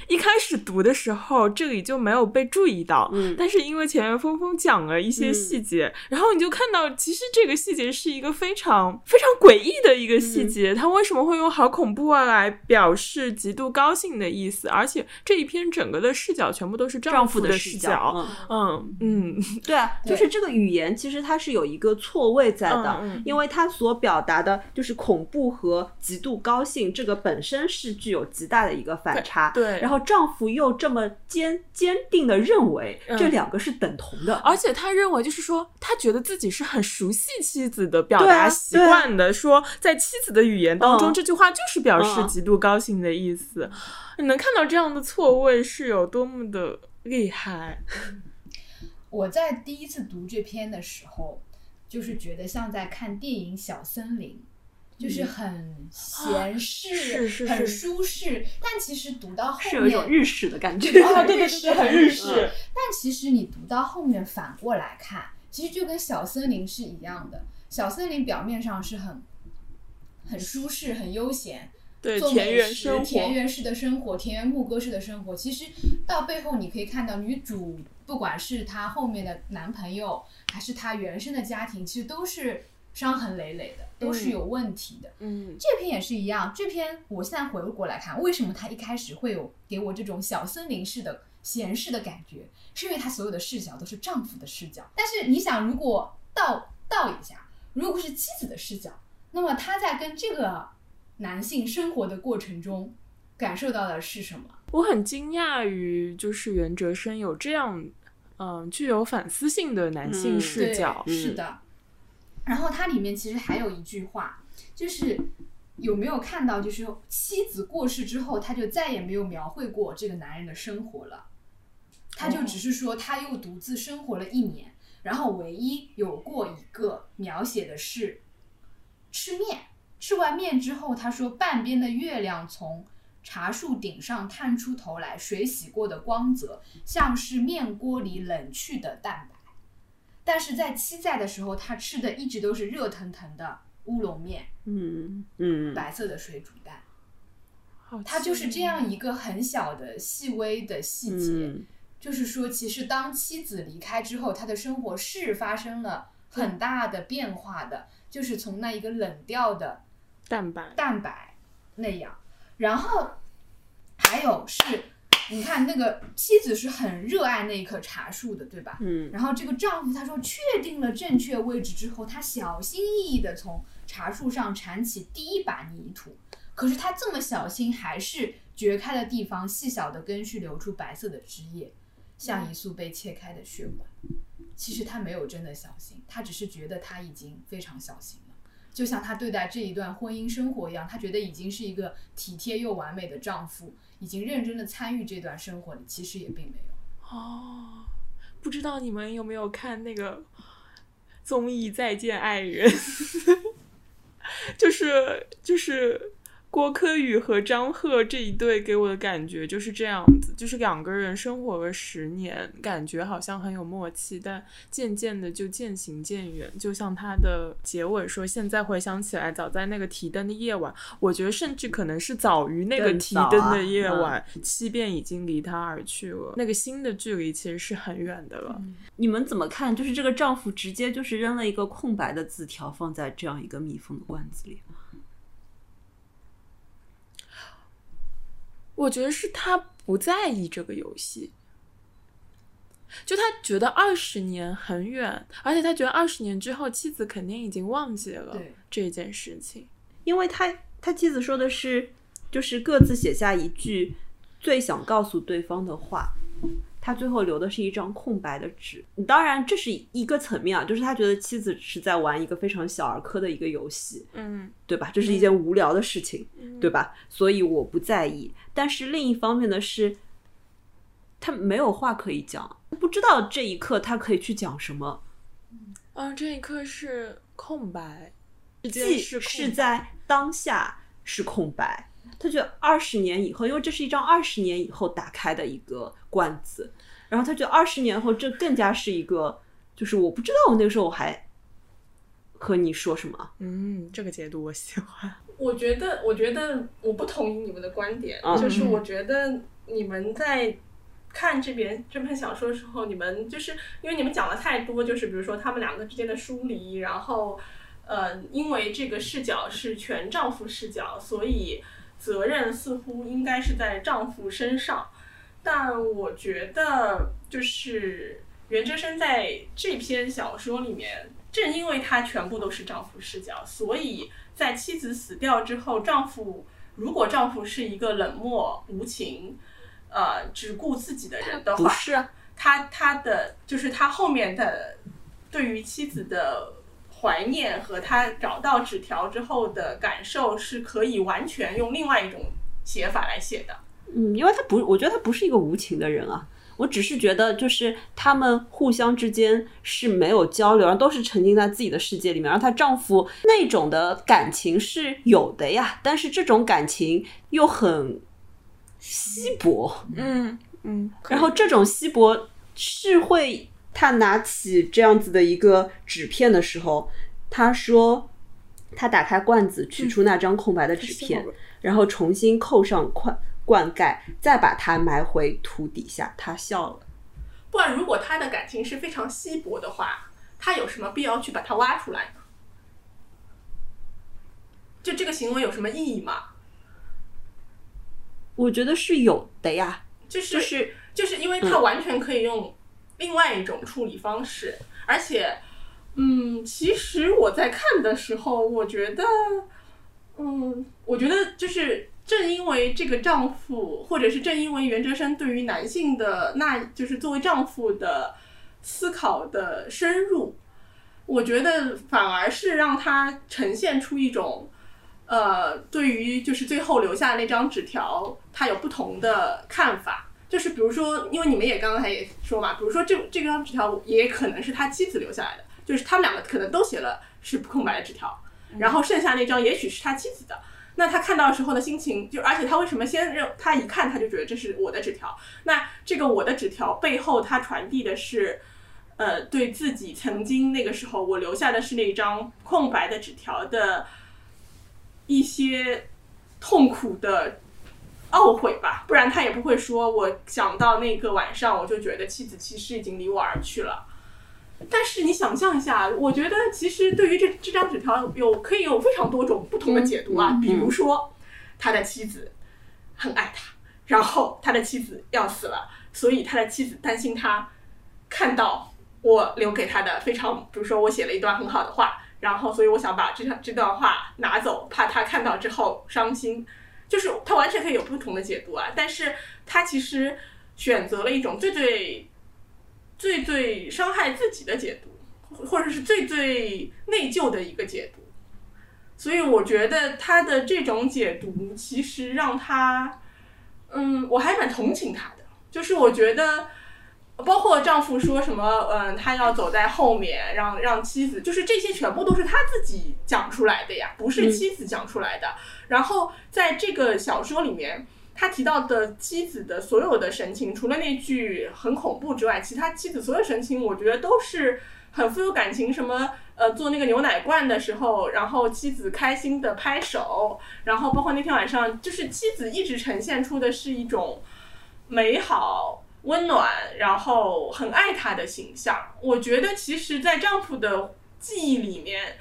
一开始读的时候，这里就没有被注意到，嗯但是因为前面峰峰讲了一些细节，然后你就看到，其实这个细节是一个非常非常诡异的一个细节。他为什么会用“好恐怖啊”来表示极度高兴的意思？而且这一篇整个的视角全部都是丈夫的视角，嗯，嗯嗯，对啊，就是这个语言其实它是有一个错位在的，因为它所表达的就是恐怖和极度高兴，这个本身是具有极大的一个反差。对然后丈夫又这么坚坚定的认为嗯。这两个是等同的，而且他认为，就是说，他觉得自己是很熟悉妻子的表达习惯的，说在妻子的语言当中，嗯。这句话就是表示嗯极度高兴的意思。你能看到这样的错位是有多么的厉害。我在第一次读这篇的时候，就是觉得像在看电影《小森林》，就是很闲适、很舒适。但其实读到后面是有一种，日式的感觉。啊，对 [laughs] 对对，很日式。嗯但其实你读到后面反过来看，其实就跟小森林是一样的。小森林表面上是很很舒适、很悠闲，对，做田园生活，田园式的生活，田园牧歌式的生活。其实到背后你可以看到，女主不管是她后面的男朋友，还是她原生的家庭，其实都是伤痕累累的，都是有问题的。嗯，这篇也是一样，这篇我现在回过来看，为什么他一开始会有给我这种小森林式的闲适的感觉，是因为他所有的视角都是丈夫的视角。但是你想，如果倒倒一下，如果是妻子的视角，那么她在跟这个男性生活的过程中，感受到的是什么？我很惊讶于就是袁哲生有这样嗯具有反思性的男性嗯视角。对是的。然后它里面其实还有一句话，就是有没有看到，就是妻子过世之后，他就再也没有描绘过这个男人的生活了，他就只是说他又独自生活了一年，然后唯一有过一个描写的是吃面，吃完面之后，他说半边的月亮从。茶树顶上探出头来，水洗过的光泽，像是面锅里冷去的蛋白。但是在七在的时候，他吃的一直都是热腾腾的乌龙面，嗯嗯，白色的水煮蛋。好它就是这样一个很小的细微的细节，嗯就是说，其实当妻子离开之后，他的生活是发生了很大的变化的，就是从那一个冷掉的蛋白，蛋白那样。然后还有是，你看那个妻子是很热爱那一棵茶树的，对吧？嗯然后这个丈夫他说确定了正确位置之后，他小心翼翼地从茶树上铲起第一把泥土。可是他这么小心，还是掘开的地方细小的根须流出白色的汁液，像一束被切开的血管。其实他没有真的小心，他只是觉得他已经非常小心了。就像他对待这一段婚姻生活一样，他觉得已经是一个体贴又完美的丈夫，已经认真的参与这段生活里，其实也并没有。哦，不知道你们有没有看那个综艺《再见爱人》[laughs] 就是就是郭柯宇和张赫这一对给我的感觉就是这样子，就是两个人生活了十年，感觉好像很有默契，但渐渐的就渐行渐远。就像他的结尾说：“现在回想起来，早在那个提灯的夜晚，我觉得甚至可能是早于那个提灯的夜嗯晚，七便已经离他而去了。那个心的距离其实是很远的了。你们怎么看？就是这个丈夫直接就是扔了一个空白的字条放在这样一个密封的罐子里。我觉得是他不在意这个游戏，就他觉得二十年很远，而且他觉得二十年之后妻子肯定已经忘记了这件事情。因为他他妻子说的是，就是各自写下一句最想告诉对方的话，他最后留的是一张空白的纸。当然，这是一个层面啊，就是他觉得妻子是在玩一个非常小儿科的一个游戏，嗯对吧？这是一件无聊的事情，对吧？所以我不在意。但是另一方面的是，他没有话可以讲，不知道这一刻他可以去讲什么。嗯，这一刻是空白，是空是在当下是空白，他觉得二十年以后，因为这是一张二十年以后打开的一个罐子，然后他觉得二十年后这更加是一个，就是我不知道我那个时候我还和你说什么，嗯，这个解读我喜欢。我觉得，我觉得我不同意你们的观点，嗯就是我觉得你们在看这边这篇小说的时候，你们就是因为你们讲了太多，就是比如说他们两个之间的疏离，然后呃，因为这个视角是全丈夫视角，所以责任似乎应该是在丈夫身上。但我觉得，就是袁哲生在这篇小说里面，正因为他全部都是丈夫视角，所以在妻子死掉之后，丈夫如果丈夫是一个冷漠无情，呃，只顾自己的人的话，不是啊，他他的就是他后面的对于妻子的怀念和他找到纸条之后的感受，是可以完全用另外一种写法来写的。嗯，因为他不，我觉得他不是一个无情的人啊。我只是觉得，就是他们互相之间是没有交流，然后都是沉浸在自己的世界里面。然后她丈夫那种的感情是有的呀，但是这种感情又很稀薄。嗯嗯，然后这种稀薄是会，他拿起这样子的一个纸片的时候，他说，他打开罐子，取出那张空白的纸片，然后重新扣上罐罐盖，再把它埋回土底下。他笑了。不然，如果他的感情是非常稀薄的话，他有什么必要去把它挖出来呢？就这个行为有什么意义吗？我觉得是有的呀，就是就是就是因为他完全可以用另外一种处理方式，而且，嗯，其实我在看的时候，我觉得，嗯，我觉得就是正因为这个丈夫，或者是正因为袁哲生对于男性的那，就是作为丈夫的思考的深入，我觉得反而是让他呈现出一种。呃，对于就是最后留下那张纸条，他有不同的看法。就是比如说，因为你们也刚才也说嘛，比如说这这张纸条也可能是他妻子留下来的，就是他们两个可能都写了是空白的纸条，然后剩下那张也许是他妻子的。那他看到的时候的心情，就而且他为什么先认他一看他就觉得这是我的纸条？那这个我的纸条背后，他传递的是，呃，对自己曾经那个时候我留下的是那张空白的纸条的。一些痛苦的懊悔吧，不然他也不会说，我想到那个晚上，我就觉得妻子其实已经离我而去了。但是你想象一下，我觉得其实对于这这张纸条有可以有非常多种不同的解读啊，比如说他的妻子很爱他，然后他的妻子要死了，所以他的妻子担心他看到我留给他的非常，比如说我写了一段很好的话。然后，所以我想把这这段话拿走，怕他看到之后伤心。就是他完全可以有不同的解读啊，但是他其实选择了一种最最最最伤害自己的解读，或者是最最内疚的一个解读。所以我觉得他的这种解读，其实让他，嗯，我还蛮同情他的。就是我觉得。包括丈夫说什么，嗯，他要走在后面，让让妻子，就是这些全部都是他自己讲出来的呀，不是妻子讲出来的。然后在这个小说里面，他提到的妻子的所有的神情，除了那句很恐怖之外，其他妻子所有神情，我觉得都是很富有感情。什么，呃，做那个牛奶罐的时候，然后妻子开心的拍手，然后包括那天晚上，就是妻子一直呈现出的是一种美好。温暖，然后很爱他的形象。我觉得，其实，在丈夫的记忆里面，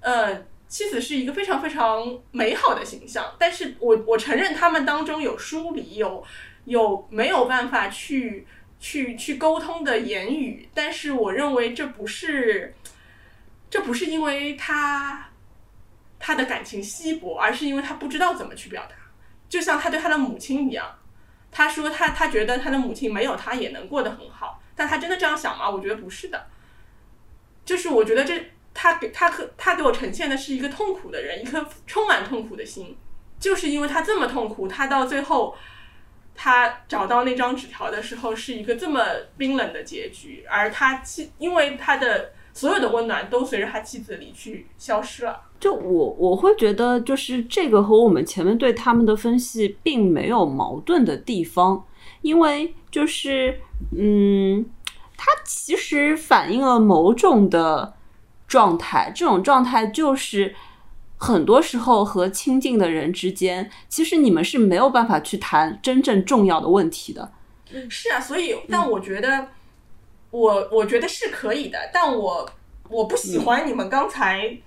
呃，妻子是一个非常非常美好的形象。但是我我承认，他们当中有疏离，有有没有办法去去去沟通的言语。但是，我认为这不是，这不是因为他他的感情稀薄，而是因为他不知道怎么去表达。就像他对他的母亲一样。他说他他觉得他的母亲没有他也能过得很好，但他真的这样想吗？我觉得不是的。就是我觉得这他给他可他给我呈现的是一个痛苦的人，一颗充满痛苦的心。就是因为他这么痛苦，他到最后他找到那张纸条的时候是一个这么冰冷的结局，而他因为他的所有的温暖都随着他妻子离去消失了。就我我会觉得，就是这个和我们前面对他们的分析并没有矛盾的地方，因为就是嗯，它其实反映了某种的状态，这种状态就是很多时候和亲近的人之间，其实你们是没有办法去谈真正重要的问题的。是啊，所以但我觉得我我觉得是可以的，但我我不喜欢你们刚才。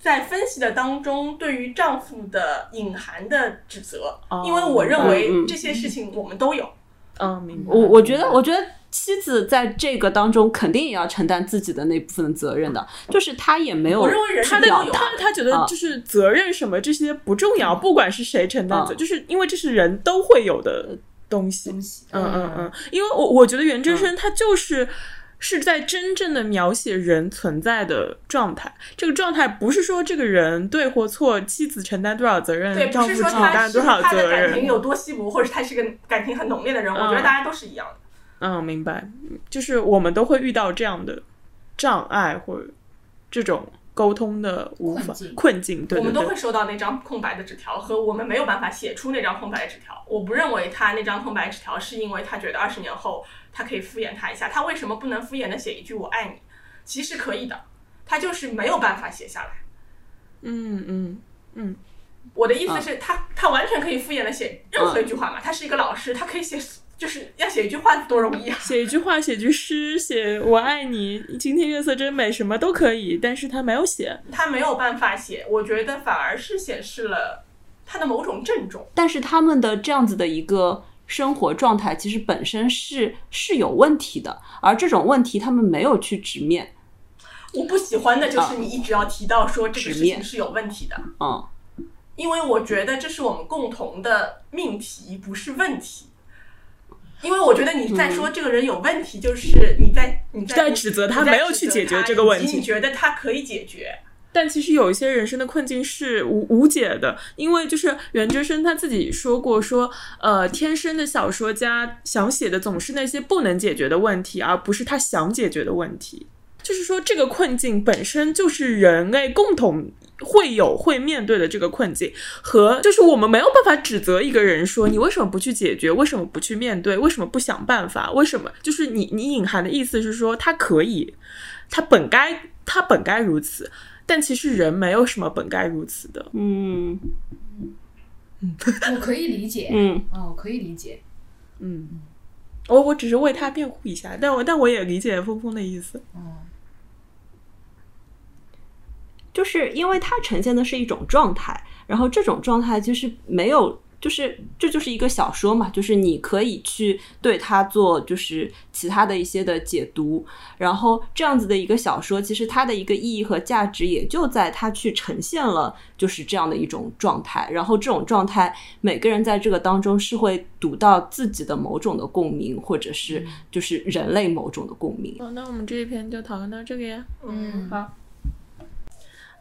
在分析的当中，对于丈夫的隐含的指责，因为我认为这些事情我们都有。嗯，明白。我我觉得，我觉得妻子在这个当中肯定也要承担自己的那部分责任的，就是她也没有，我认为人他的他他觉得就是责任什么这些不重要，不管是谁承担责，就是因为这是人都会有的东西。东西，嗯嗯嗯，因为我我觉得袁真生他就是。是在真正的描写人存在的状态，这个状态不是说这个人对或错，妻子承担多少责任，对，丈夫承担多少责任，感情有多稀薄，或者他是个感情很浓烈的人，我觉得大家都是一样的。嗯，明白，就是我们都会遇到这样的障碍或者这种沟通的无法困境，对，我们都会收到那张空白的纸条，和我们没有办法写出那张空白的纸条。我不认为他那张空白纸条是因为他觉得二十年后。他可以敷衍他一下，他为什么不能敷衍的写一句“我爱你”？其实可以的，他就是没有办法写下来。嗯嗯嗯，我的意思是，他他完全可以敷衍的写任何一句话嘛。他是一个老师，他可以写，就是要写一句话多容易啊！[laughs] 写一句话，写句诗，写“我爱你”，今天月色真美，什么都可以。但是他没有写，他没有办法写。我觉得反而是显示了他的某种郑重。但是他们的这样子的一个。生活状态其实本身是是有问题的，而这种问题他们没有去直面。我不喜欢的就是你一直要提到说这个事情是有问题的，嗯，因为我觉得这是我们共同的命题，不是问题。因为我觉得你在说这个人有问题，就是你在你在指责他没有去解决这个问题，你觉得他可以解决。但其实有一些人生的困境是无无解的，因为就是袁哲生他自己说过，说呃，天生的小说家想写的总是那些不能解决的问题，而不是他想解决的问题。就是说，这个困境本身就是人类共同会有会面对的这个困境，和就是我们没有办法指责一个人说你为什么不去解决，为什么不去面对，为什么不想办法，为什么？就是你你隐含的意思是说他可以，他本该他本该如此。但其实人没有什么本该如此的，嗯。嗯，我可以理解，嗯，哦，我可以理解，嗯，我我只是为他辩护一下，但我但我也理解峰峰的意思，哦，就是因为它呈现的是一种状态，然后这种状态其实没有。就是这就是一个小说嘛，就是你可以去对它做就是其他的一些的解读，然后这样子的一个小说，其实它的一个意义和价值也就在它去呈现了就是这样的一种状态，然后这种状态每个人在这个当中是会读到自己的某种的共鸣，或者是就是人类某种的共鸣。哦，那我们这一篇就讨论到这个呀。嗯，好，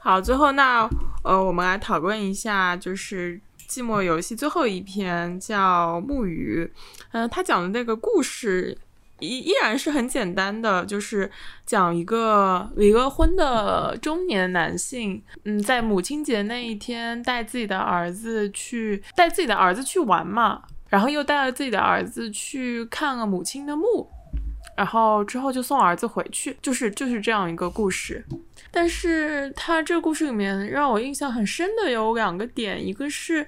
好，最后那呃，我们来讨论一下就是。寂寞游戏最后一篇叫《木鱼》，嗯，他讲的那个故事依依然是很简单的，就是讲一个离了婚的中年男性，嗯，在母亲节那一天带自己的儿子去带自己的儿子去玩嘛，然后又带了自己的儿子去看了母亲的墓，然后之后就送儿子回去，就是就是这样一个故事。但是他这个故事里面让我印象很深的有两个点，一个是，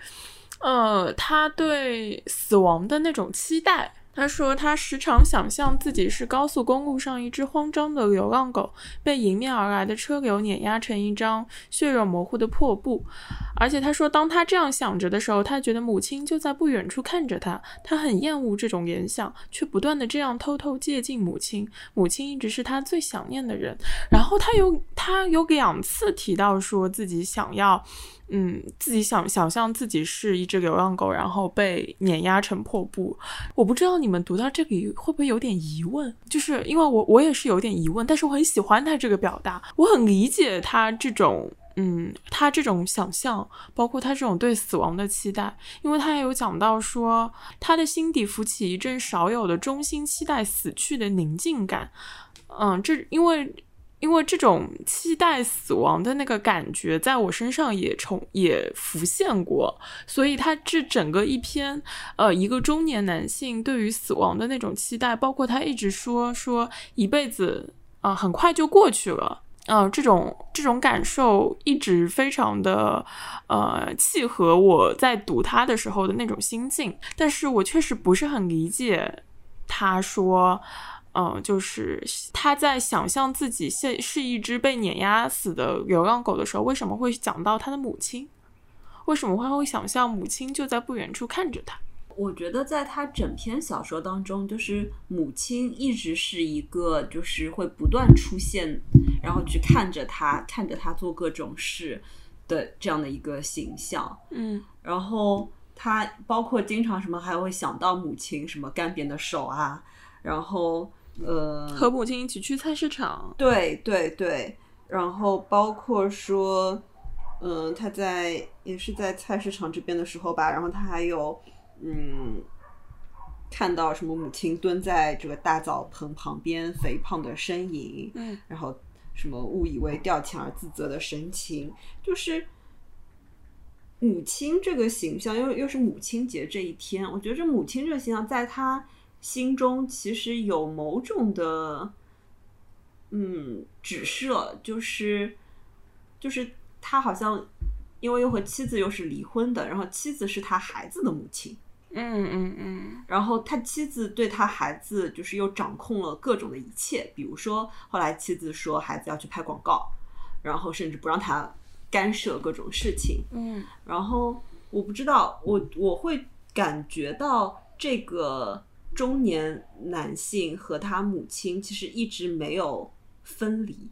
呃，他对死亡的那种期待。他说，他时常想象自己是高速公路上一只慌张的流浪狗，被迎面而来的车流碾压成一张血肉模糊的破布。而且他说，当他这样想着的时候，他觉得母亲就在不远处看着他。他很厌恶这种联想，却不断的这样偷偷接近母亲。母亲一直是他最想念的人。然后他有他有两次提到说自己想要。嗯，自己想想象自己是一只流浪狗，然后被碾压成破布。我不知道你们读到这里会不会有点疑问，就是因为我我也是有点疑问，但是我很喜欢他这个表达，我很理解他这种，嗯，他这种想象，包括他这种对死亡的期待，因为他也有讲到说，他的心底浮起一阵少有的衷心期待死去的宁静感。嗯，这因为。因为这种期待死亡的那个感觉，在我身上也重也浮现过，所以他这整个一篇，呃，一个中年男性对于死亡的那种期待，包括他一直说说一辈子啊，很快就过去了，嗯，这种这种感受一直非常的呃契合我在读他的时候的那种心境，但是我确实不是很理解他说。嗯，就是他在想象自己现是一只被碾压死的流浪狗的时候，为什么会讲到他的母亲？为什么会会想象母亲就在不远处看着他？我觉得在他整篇小说当中，就是母亲一直是一个就是会不断出现，然后去看着他，看着他做各种事的这样的一个形象。嗯，然后他包括经常什么还会想到母亲什么干瘪的手啊，然后。呃，和母亲一起去菜市场。对对对，然后包括说，嗯，他在也是在菜市场这边的时候吧，然后他还有嗯，看到什么母亲蹲在这个大澡盆旁边肥胖的身影，嗯，然后什么误以为掉钱而自责的神情，就是母亲这个形象，又又是母亲节这一天，我觉得这母亲这个形象在他。心中其实有某种的，嗯，指涉，就是，就是他好像，因为又和妻子又是离婚的，然后妻子是他孩子的母亲，嗯嗯嗯，然后他妻子对他孩子就是又掌控了各种的一切，比如说后来妻子说孩子要去拍广告，然后甚至不让他干涉各种事情，嗯，然后我不知道，我我会感觉到这个。中年男性和他母亲其实一直没有分离，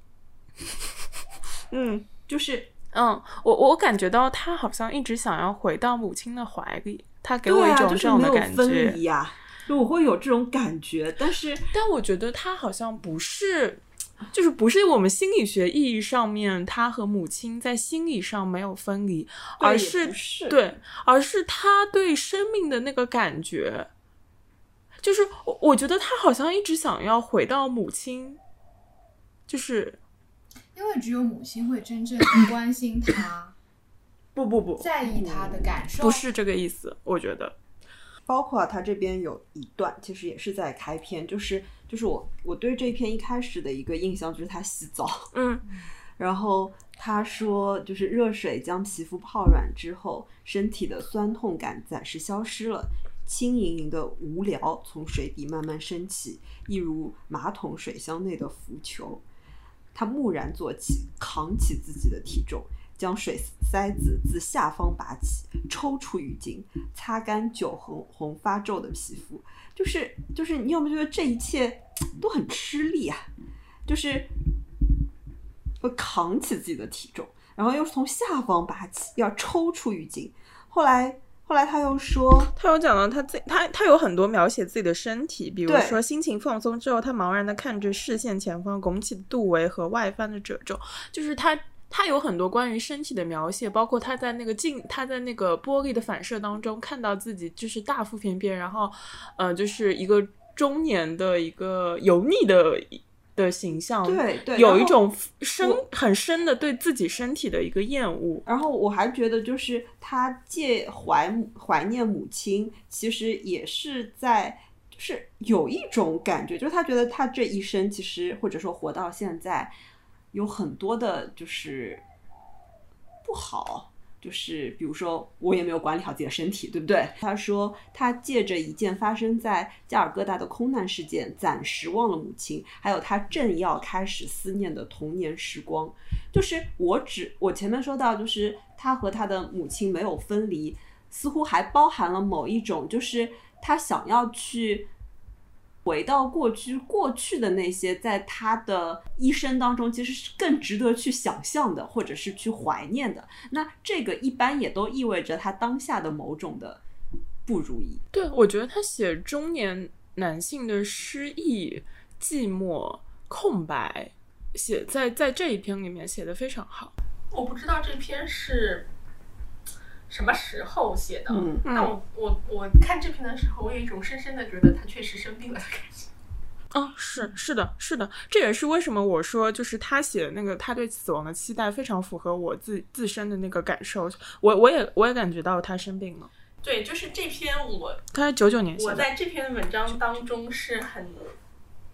[laughs] 嗯，就是嗯，我我感觉到他好像一直想要回到母亲的怀里，他给我一种这样的感觉呀，就我会有这种感觉，但是但我觉得他好像不是，就是不是我们心理学意义上面他和母亲在心理上没有分离，而是对，而是他对生命的那个感觉。就是我，我觉得他好像一直想要回到母亲，就是因为只有母亲会真正关心他，不不不，在意他的感受，不是这个意思。我觉得，包括他这边有一段，其实也是在开篇，就是就是我我对这篇一开始的一个印象就是他洗澡，嗯，[laughs] 然后他说就是热水将皮肤泡软之后，身体的酸痛感暂时消失了。轻盈盈的无聊从水底慢慢升起，一如马桶水箱内的浮球。他木然坐起，扛起自己的体重，将水塞子自下方拔起，抽出浴巾，擦干酒红红发皱的皮肤。就是就是，你有没有觉得这一切都很吃力啊？就是会扛起自己的体重，然后又是从下方拔起，要抽出浴巾。后来。后来他又说，他有讲到他自他他有很多描写自己的身体，比如说心情放松之后，他茫然的看着视线前方拱起的肚围和外翻的褶皱，就是他他有很多关于身体的描写，包括他在那个镜他在那个玻璃的反射当中看到自己就是大腹便便，然后呃就是一个中年的一个油腻的。的形象，对对，有一种深很深的对自己身体的一个厌恶。然后我还觉得，就是他借怀怀念母亲，其实也是在，就是有一种感觉，就是他觉得他这一生，其实或者说活到现在，有很多的，就是不好。就是比如说，我也没有管理好自己的身体，对不对？他说他借着一件发生在加尔各答的空难事件，暂时忘了母亲，还有他正要开始思念的童年时光。就是我只我前面说到，就是他和他的母亲没有分离，似乎还包含了某一种，就是他想要去回到过去，过去的那些在他的一生当中，其实是更值得去想象的，或者是去怀念的。那这个一般也都意味着他当下的某种的不如意。对，我觉得他写中年男性的失意、寂寞、空白，写在在这一篇里面写的非常好。我不知道这篇是什么时候写的，嗯但我我我看这篇的时候，我有一种深深的觉得他确实生病了的感觉。哦，是是的，是的，这也是为什么我说，就是他写的那个他对死亡的期待非常符合我自自身的那个感受。我我也我也感觉到他生病了。对，就是这篇我他是九九年写的，我在这篇文章当中是很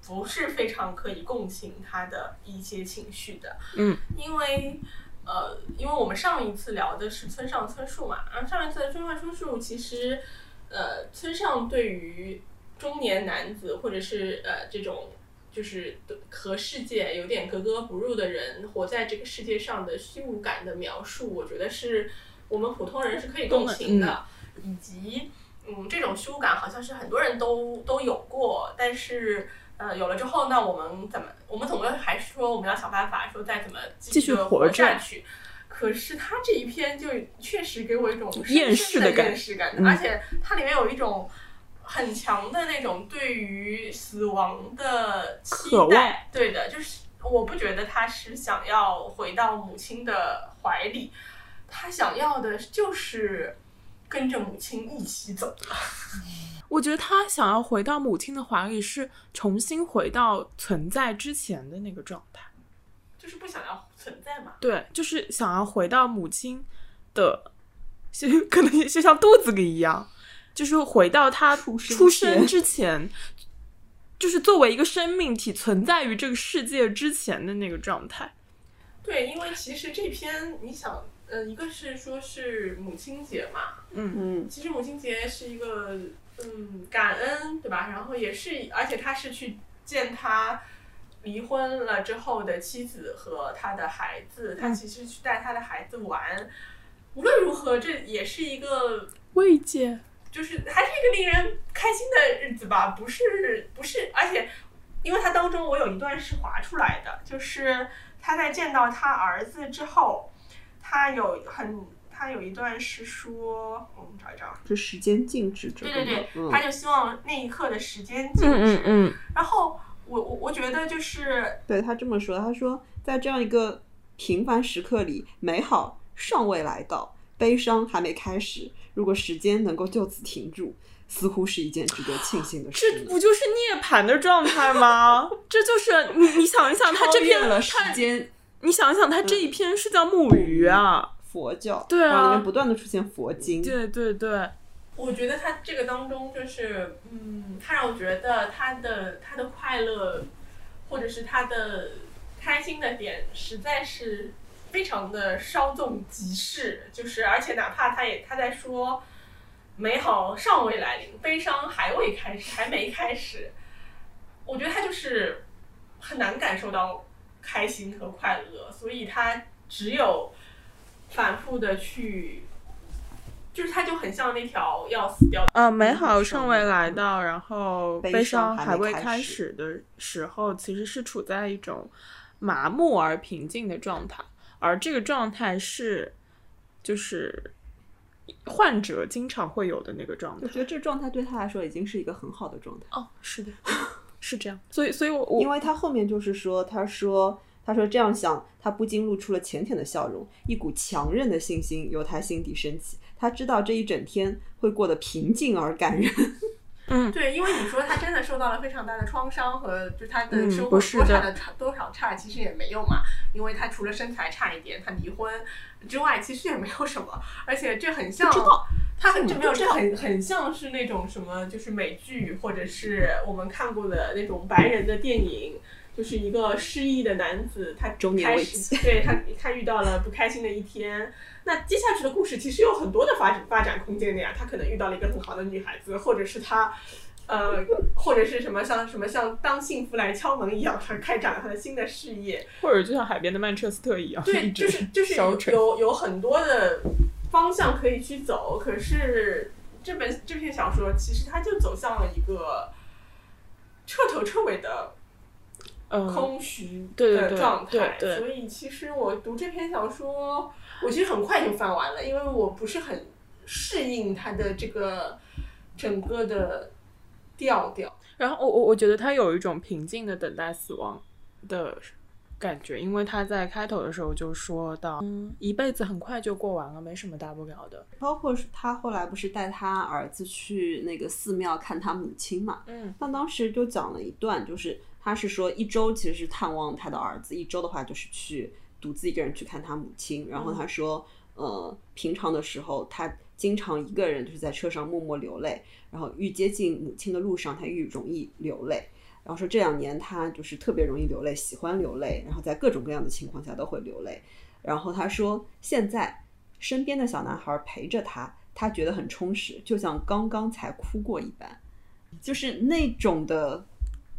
不是非常可以共情他的一些情绪的，嗯，因为呃，因为我们上一次聊的是村上春树嘛，然后上一次的村上春树其实呃，村上对于中年男子或者是呃这种就是和世界有点格格不入的人活在这个世界上的虚无感的描述，我觉得是我们普通人是可以共情的，以及嗯这种虚无感好像是很多人都都有过，但是。呃，有了之后，那我们怎么？我们总归还是说我们要想办法，说再怎么继续活活下去。可是他这一篇就确实给我一种厌世的感，厌世感，嗯而且它里面有一种很强的那种对于死亡的期待。对的，就是我不觉得他是想要回到母亲的怀里，他想要的就是跟着母亲一起走。我觉得他想要回到母亲的怀里，是重新回到存在之前的那个状态。就是不想要存在嘛？对，就是想要回到母亲的，就可能就像肚子里一样，就是回到他出生出生之前，就是作为一个生命体存在于这个世界之前的那个状态。对，因为其实这篇你想，呃，一个是说是母亲节嘛，嗯，其实母亲节是一个嗯感恩，对吧？然后也是，而且他是去见他离婚了之后的妻子和他的孩子，他其实去带他的孩子玩。无论如何，这也是一个慰藉，就是还是一个令人开心的日子吧，不是不是，而且因为他当中我有一段是划出来的，就是他在见到他儿子之后，他有很他有一段是说，我们找一找，就时间静止这个对对对，嗯他就希望那一刻的时间静止，嗯嗯嗯，然后我我我觉得就是对他这么说，他说在这样一个平凡时刻里，美好尚未来到，悲伤还没开始。如果时间能够就此停住，似乎是一件值得庆幸的事这。不就是涅槃的状态吗？[laughs] 这就是你你想一想，他这篇超越了时他间你想想，他这一篇是叫木鱼啊，佛教，对啊然后里面不断的出现佛经，对对对，我觉得他这个当中就是，嗯，他让我觉得他的他的快乐，或者是他的开心的点，实在是非常的稍纵即逝。就是而且哪怕他也他在说，美好尚未来临，悲伤还未开始，还没开始。我觉得他就是很难感受到开心和快乐，所以他只有反复的去。就是他就很像那条要死掉的呃，美好尚未来到，然后悲悲伤伤还未开始的时候，其实是处在一种麻木而平静的状态，而这个状态是就是患者经常会有的那个状态。我觉得这状态对他来说已经是一个很好的状态。哦，是的，是这样。所以，所以我我因为他后面就是说，他说，他说这样想，他不禁露出了浅浅的笑容，一股强韧的信心由他心底升起。他知道这一整天会过得平静而感人。对，因为你说他真的受到了非常大的创伤和就他的嗯生活多差的差多少差，其实也没有嘛，因为他除了身材差一点，他离婚之外，其实也没有什么，而且这很像。他很这没有，这很很像是那种什么，就是美剧或者是我们看过的那种白人的电影，就是一个失意的男子，他中年开始危机对他他遇到了不开心的一天，那接下去的故事其实有很多的发展发展空间的呀。他可能遇到了一个很好的女孩子，或者是他，呃，或者是什么像什么像当幸福来敲门一样，他开展了他的新的事业。或者就像海边的曼彻斯特一样，对，就是就是有。有有很多的方向可以去走，可是这本这篇小说其实它就走向了一个彻头彻尾的嗯，空虚的对对对状态，对对所以其实我读这篇小说，我其实很快就翻完了，因为我不是很适应它的这个整个的调调。然后我我我觉得他有一种平静的等待死亡的感觉，因为他在开头的时候就说到，嗯，一辈子很快就过完了，没什么大不了的。包括是他后来不是带他儿子去那个寺庙看他母亲嘛，嗯他当时就讲了一段，就是他是说一周其实是探望他的儿子，一周的话就是去独自一个人去看他母亲。然后他说，呃，平常的时候他经常一个人就是在车上默默流泪，然后愈接近母亲的路上，他愈容易流泪。然后说这两年他就是特别容易流泪，喜欢流泪，然后在各种各样的情况下都会流泪。然后他说，现在身边的小男孩陪着他，他觉得很充实，就像刚刚才哭过一般。就是那种的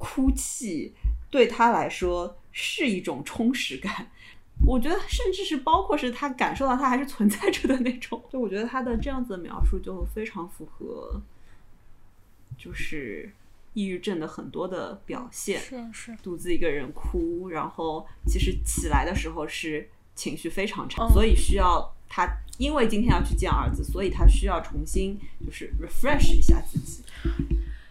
哭泣，对他来说是一种充实感。我觉得，甚至是包括是他感受到他还是存在着的那种。就我觉得他的这样子的描述就非常符合，就是抑郁症的很多的表现。是是，独自一个人哭，然后其实起来的时候是情绪非常差，嗯所以需要他，因为今天要去见儿子，所以他需要重新就是 refresh 一下自己，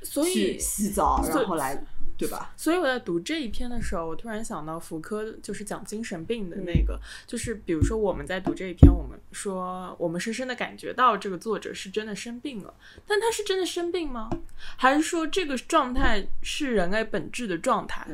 所去以洗澡，然后来，对吧？所以我在读这一篇的时候，我突然想到福柯就是讲精神病的那个，就是比如说我们在读这一篇，我们说我们深深的感觉到这个作者是真的生病了，但他是真的生病吗？还是说这个状态是人类本质的状态？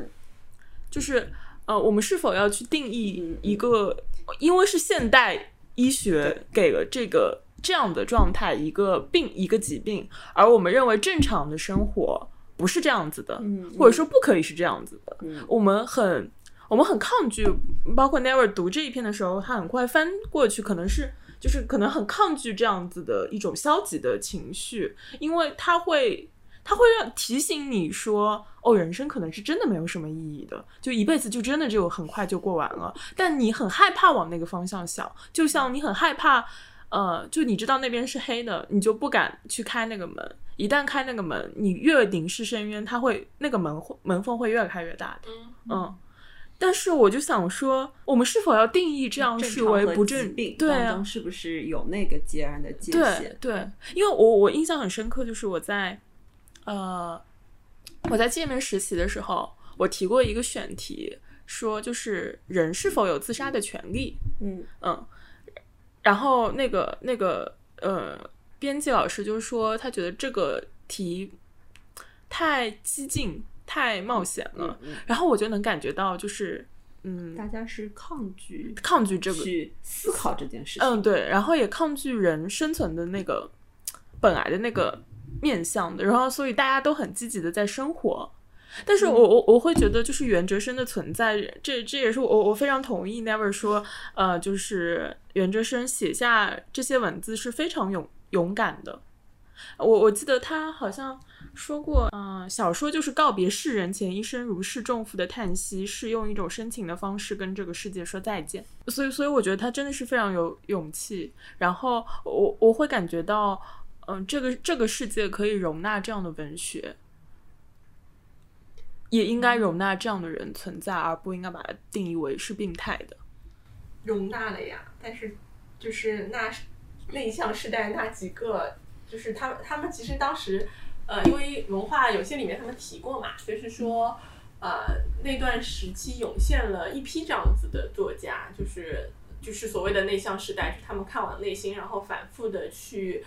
就是呃，我们是否要去定义一个，因为是现代医学给了这个这样的状态一个病一个疾病，而我们认为正常的生活不是这样子的，嗯或者说不可以是这样子的，嗯我们很我们很抗拒，包括 Never 读这一篇的时候，他很快翻过去，可能是就是可能很抗拒这样子的一种消极的情绪，因为他会。他会让提醒你说，哦，人生可能是真的没有什么意义的，就一辈子就真的就很快就过完了。但你很害怕往那个方向想，就像你很害怕，呃，就你知道那边是黑的，你就不敢去开那个门。一旦开那个门，你越凝视深渊，它会那个门门缝会越开越大的。嗯，嗯，但是我就想说，我们是否要定义这样视为不正对啊，是不是有那个截然的界对限？对，因为我我印象很深刻，就是我在呃我在界面实习的时候，我提过一个选题，说就是人是否有自杀的权利。嗯嗯，然后那个那个呃，编辑老师就说他觉得这个题太激进、太冒险了，嗯然后我就能感觉到就是嗯大家是抗拒抗拒这个去思考这件事情。嗯，对，然后也抗拒人生存的那个本来的那个面向的，然后所以大家都很积极的在生活。但是我我我会觉得，就是袁哲生的存在，这这也是我我非常同意 Never 说，呃，就是袁哲生写下这些文字是非常勇勇敢的。我我记得他好像说过，嗯、小说就是告别世人前一生如释重负的叹息，是用一种深情的方式跟这个世界说再见。所以，所以我觉得他真的是非常有勇气。然后我我会感觉到，嗯、这个这个世界可以容纳这样的文学，也应该容纳这样的人存在，而不应该把它定义为是病态的。容纳了呀，但是就是那内向世代那几个，就是他们他们其实当时，呃，因为文化有些里面他们提过嘛，就是说，呃，那段时期涌现了一批这样子的作家，就是就是所谓的内向时代，就是他们看往内心，然后反复的去。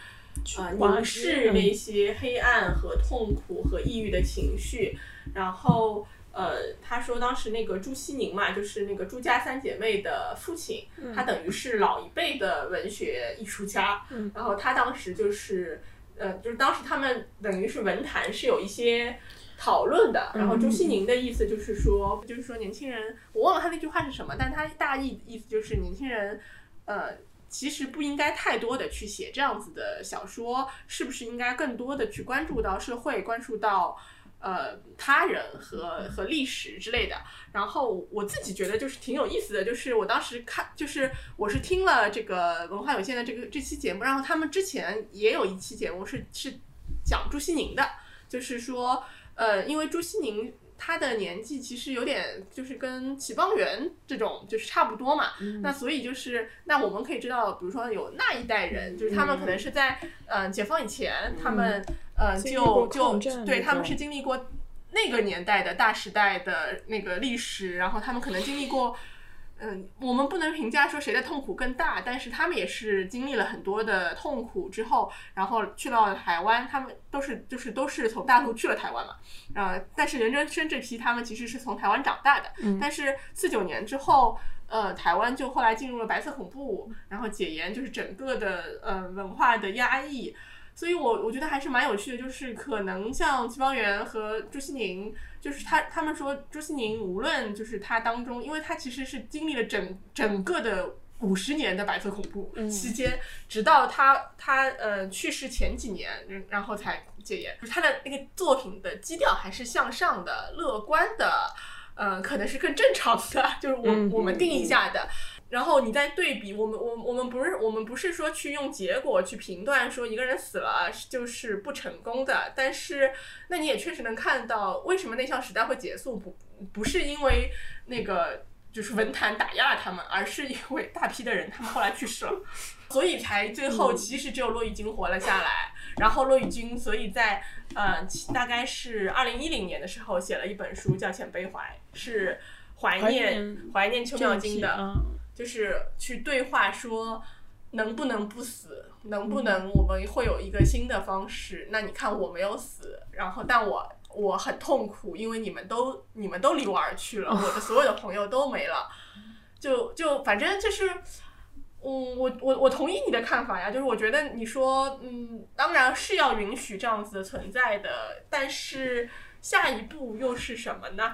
呃，挖凝视那些黑暗和痛苦和抑郁的情绪，然后呃，他说当时那个朱西宁嘛，就是那个朱家三姐妹的父亲，他等于是老一辈的文学艺术家，嗯然后他当时就是呃，就是当时他们等于是文坛是有一些。讨论的，然后朱西宁的意思就是说，就是说年轻人，我忘了他那句话是什么，但他大意意思就是年轻人，呃，其实不应该太多的去写这样子的小说，是不是应该更多的去关注到社会，关注到呃他人和和历史之类的。然后我自己觉得就是挺有意思的，就是我当时看，就是我是听了这个文化有限的这个这期节目，然后他们之前也有一期节目是是讲朱西宁的，就是说呃，因为朱西宁他的年纪其实有点就是跟齐邦媛这种就是差不多嘛，那所以就是那我们可以知道，比如说有那一代人，就是他们可能是在呃解放以前，他们呃经历过就就对他们是经历过那个年代的大时代的那个历史，然后他们可能经历过。嗯，我们不能评价说谁的痛苦更大，但是他们也是经历了很多的痛苦之后，然后去到了台湾，他们都是就是都是从大陆去了台湾嘛，呃，但是任正生这批他们其实是从台湾长大的，但是四九年之后，呃，台湾就后来进入了白色恐怖，然后解严，就是整个的呃文化的压抑，所以我我觉得还是蛮有趣的，就是可能像齐邦媛和朱西宁，就是他他们说朱西宁无论就是他当中，因为他其实是经历了整整个的。五十年的白色恐怖期间，直到他他呃去世前几年，嗯然后才戒烟。就是他的那个作品的基调还是向上的、乐观的，呃，可能是更正常的，就是我、嗯我们定义下的。然后你再对比，我们我我们不是我们不是说去用结果去评断说一个人死了就是不成功的，但是那你也确实能看到为什么内向时代会结束，不不是因为那个就是文坛打压了他们，而是因为大批的人他们后来去世了，所以才最后其实只有骆以军活了下来。然后骆以军所以在呃大概是二零一零年的时候写了一本书叫《浅悲怀》，是怀怀念念怀念邱妙金的。嗯就是去对话说能不能不死，能不能我们会有一个新的方式？那你看我没有死，然后但我我很痛苦，因为你们都你们都离我而去了，我的所有的朋友都没了，就就反正就是。嗯，我我我同意你的看法呀，就是我觉得你说，嗯，当然是要允许这样子的存在的，但是下一步又是什么呢？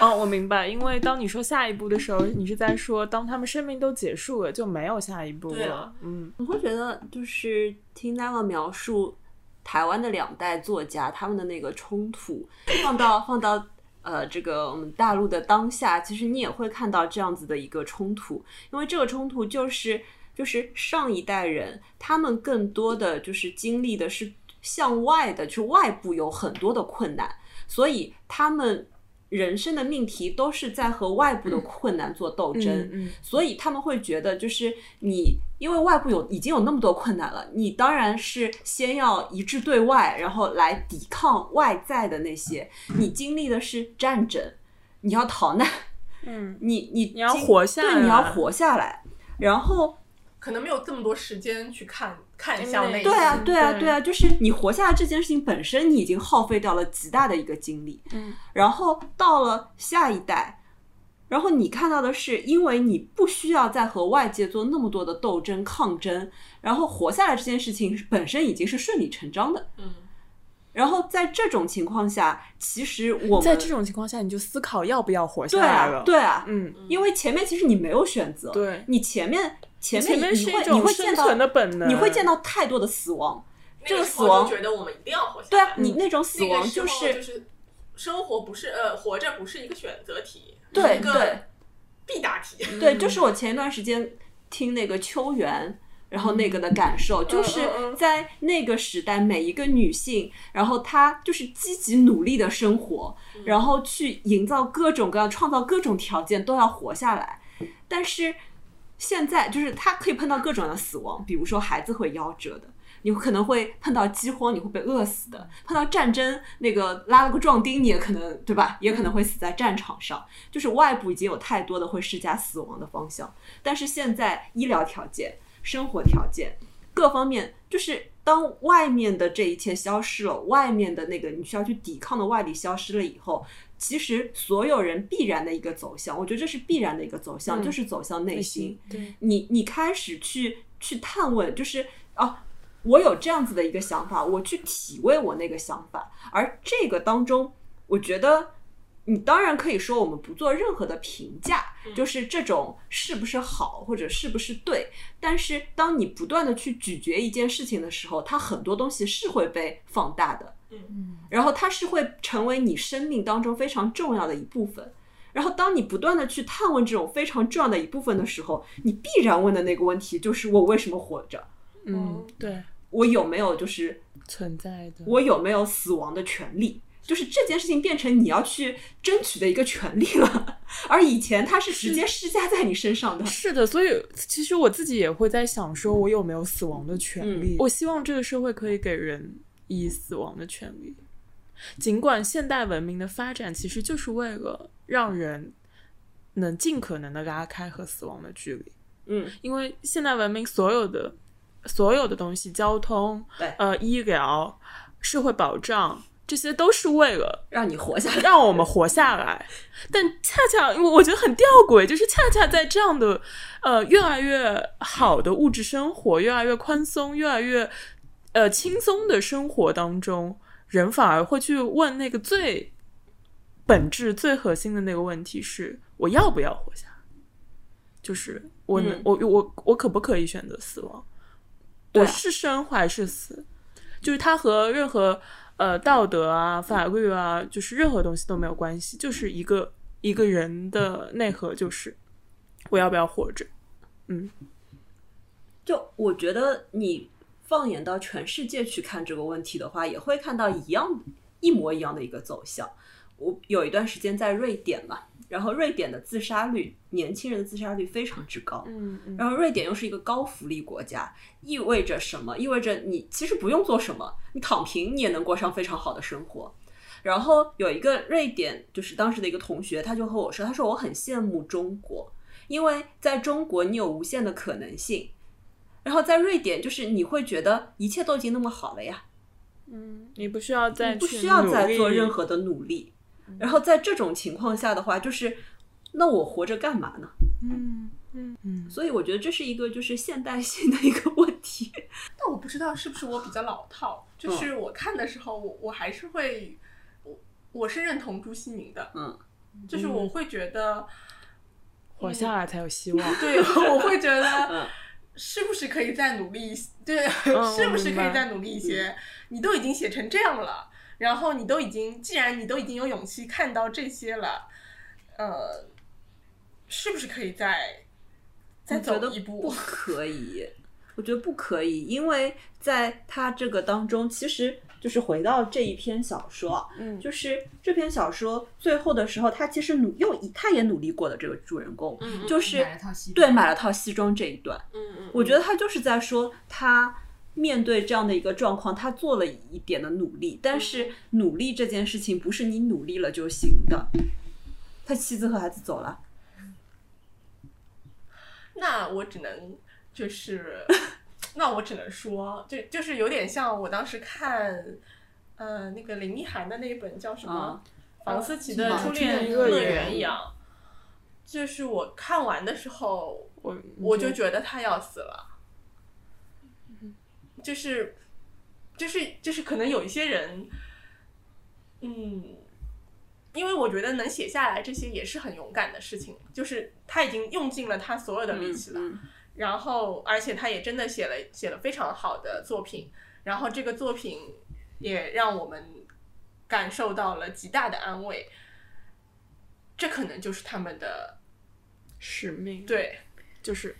哦，我明白，因为当你说下一步的时候，你是在说当他们生命都结束了，就没有下一步了。嗯我会觉得就是听 Nava 描述台湾的两代作家他们的那个冲突，放到放到呃这个我们大陆的当下，其实你也会看到这样子的一个冲突，因为这个冲突就是就是上一代人他们更多的就是经历的是向外的，就是外部有很多的困难，所以他们。人生的命题都是在和外部的困难做斗争，嗯嗯所以他们会觉得，就是你因为外部有已经有那么多困难了，你当然是先要一致对外，然后来抵抗外在的那些。你经历的是战争，你要逃难，嗯，你你你要活下来对，你要活下来。然后，可能没有这么多时间去看看向内对啊，对啊，对对啊，就是你活下来这件事情本身，你已经耗费掉了极大的一个精力。嗯，然后到了下一代，然后你看到的是，因为你不需要再和外界做那么多的斗争抗争，然后活下来这件事情本身已经是顺理成章的。嗯，然后在这种情况下，其实我们在这种情况下，你就思考要不要活下对啊来了。，对啊，嗯，因为前面其实你没有选择，对你前面前前面你会你是一种会见到生存的本能，你会见到太多的死亡，这那个死亡觉得我们一定要活下来。对啊，你那种死亡就是生活不是呃活着不是一个选择题，对一个对必答题。对，就是我前一段时间听那个秋元，然后那个的感受，就是在那个时代，每一个女性，然后她就是积极努力的生活，然后去营造各种各样、创造各种条件，都要活下来。但是现在，就是他可以碰到各种的死亡，比如说孩子会夭折的。你可能会碰到饥荒，你会被饿死的；碰到战争，那个拉了个壮丁，你也可能对吧？也可能会死在战场上。就是外部已经有太多的会施加死亡的方向，但是现在医疗条件、生活条件各方面，就是当外面的这一切消失了，外面的那个你需要去抵抗的外力消失了以后，其实所有人必然的一个走向，我觉得这是必然的一个走向，嗯就是走向内心。对，你你开始去去探问，就是啊，我有这样子的一个想法，我去体味我那个想法，而这个当中，我觉得你当然可以说我们不做任何的评价，就是这种是不是好或者是不是对，但是当你不断的去咀嚼一件事情的时候，它很多东西是会被放大的，嗯，然后它是会成为你生命当中非常重要的一部分。然后，当你不断的去探问这种非常重要的一部分的时候，你必然问的那个问题就是：我为什么活着？嗯，对，我有没有就是存在的。我有没有死亡的权利？就是这件事情变成你要去争取的一个权利了，而以前它是直接施加在你身上的。是的，所以其实我自己也会在想，说我有没有死亡的权利？嗯我希望这个社会可以给人以死亡的权利。尽管现代文明的发展其实就是为了让人能尽可能的拉开和死亡的距离，嗯，因为现代文明所有的所有的东西，交通、对呃医疗、社会保障，这些都是为了让你活下来。[laughs] 让我们活下来。[laughs] 但恰恰，我我觉得很吊诡，就是恰恰在这样的呃越来越好的物质生活、越来越宽松、越来越呃轻松的生活当中，人反而会去问那个最本质、最核心的那个问题是：我要不要活下来？就是我能、嗯我我我可不可以选择死亡？我是生还是死？就是它和任何呃道德啊、法律啊，就是任何东西都没有关系，就是一个一个人的内核，就是我要不要活着？嗯就我觉得你放眼到全世界去看这个问题的话，也会看到一样一模一样的一个走向。我有一段时间在瑞典嘛，然后瑞典的自杀率，年轻人的自杀率非常之高。嗯嗯然后瑞典又是一个高福利国家，意味着什么？意味着你其实不用做什么，你躺平你也能过上非常好的生活。然后有一个瑞典，就是当时的一个同学，他就和我说，他说我很羡慕中国，因为在中国你有无限的可能性，然后在瑞典就是你会觉得一切都已经那么好了呀，嗯，你不需要再你不需要再做任何的努力。然后在这种情况下的话，就是那我活着干嘛呢？嗯嗯嗯，所以我觉得这是一个就是现代性的一个问题。[laughs] 但我不知道是不是我比较老套，就是我看的时候，我我还是会，我我是认同朱熹明的，嗯，就是我会觉得，活下来才有希望。[laughs] 对，我会觉嗯得是不是可以再努力一些？对，[laughs] 嗯是不是可以再努力一些？你都已经写成这样了，然后你都已经，既然你都已经有勇气看到这些了，呃，是不是可以再再走一步不？可以，我觉得不可以，因为在他这个当中，其实就是回到这一篇小说就是这篇小说最后的时候，他其实努又他也努力过的这个主人公，嗯就是对买了套西装这一段，嗯嗯，我觉得他就是在说他。面对这样的一个状况，他做了一点的努力，但是努力这件事情不是你努力了就行的。他妻子和孩子走了，那我只能就是，那我只能说，就就是有点像我当时看，呃，那个林奕涵的那一本叫什么啊《房思琪的啊初初恋恋乐乐园园》一样，就是我看完的时候，我我就觉得他要死了，就是，就是就是可能有一些人，嗯，因为我觉得能写下来这些也是很勇敢的事情，就是他已经用尽了他所有的力气了，嗯然后而且他也真的写了写了非常好的作品，然后这个作品也让我们感受到了极大的安慰，这可能就是他们的使命，，对。就是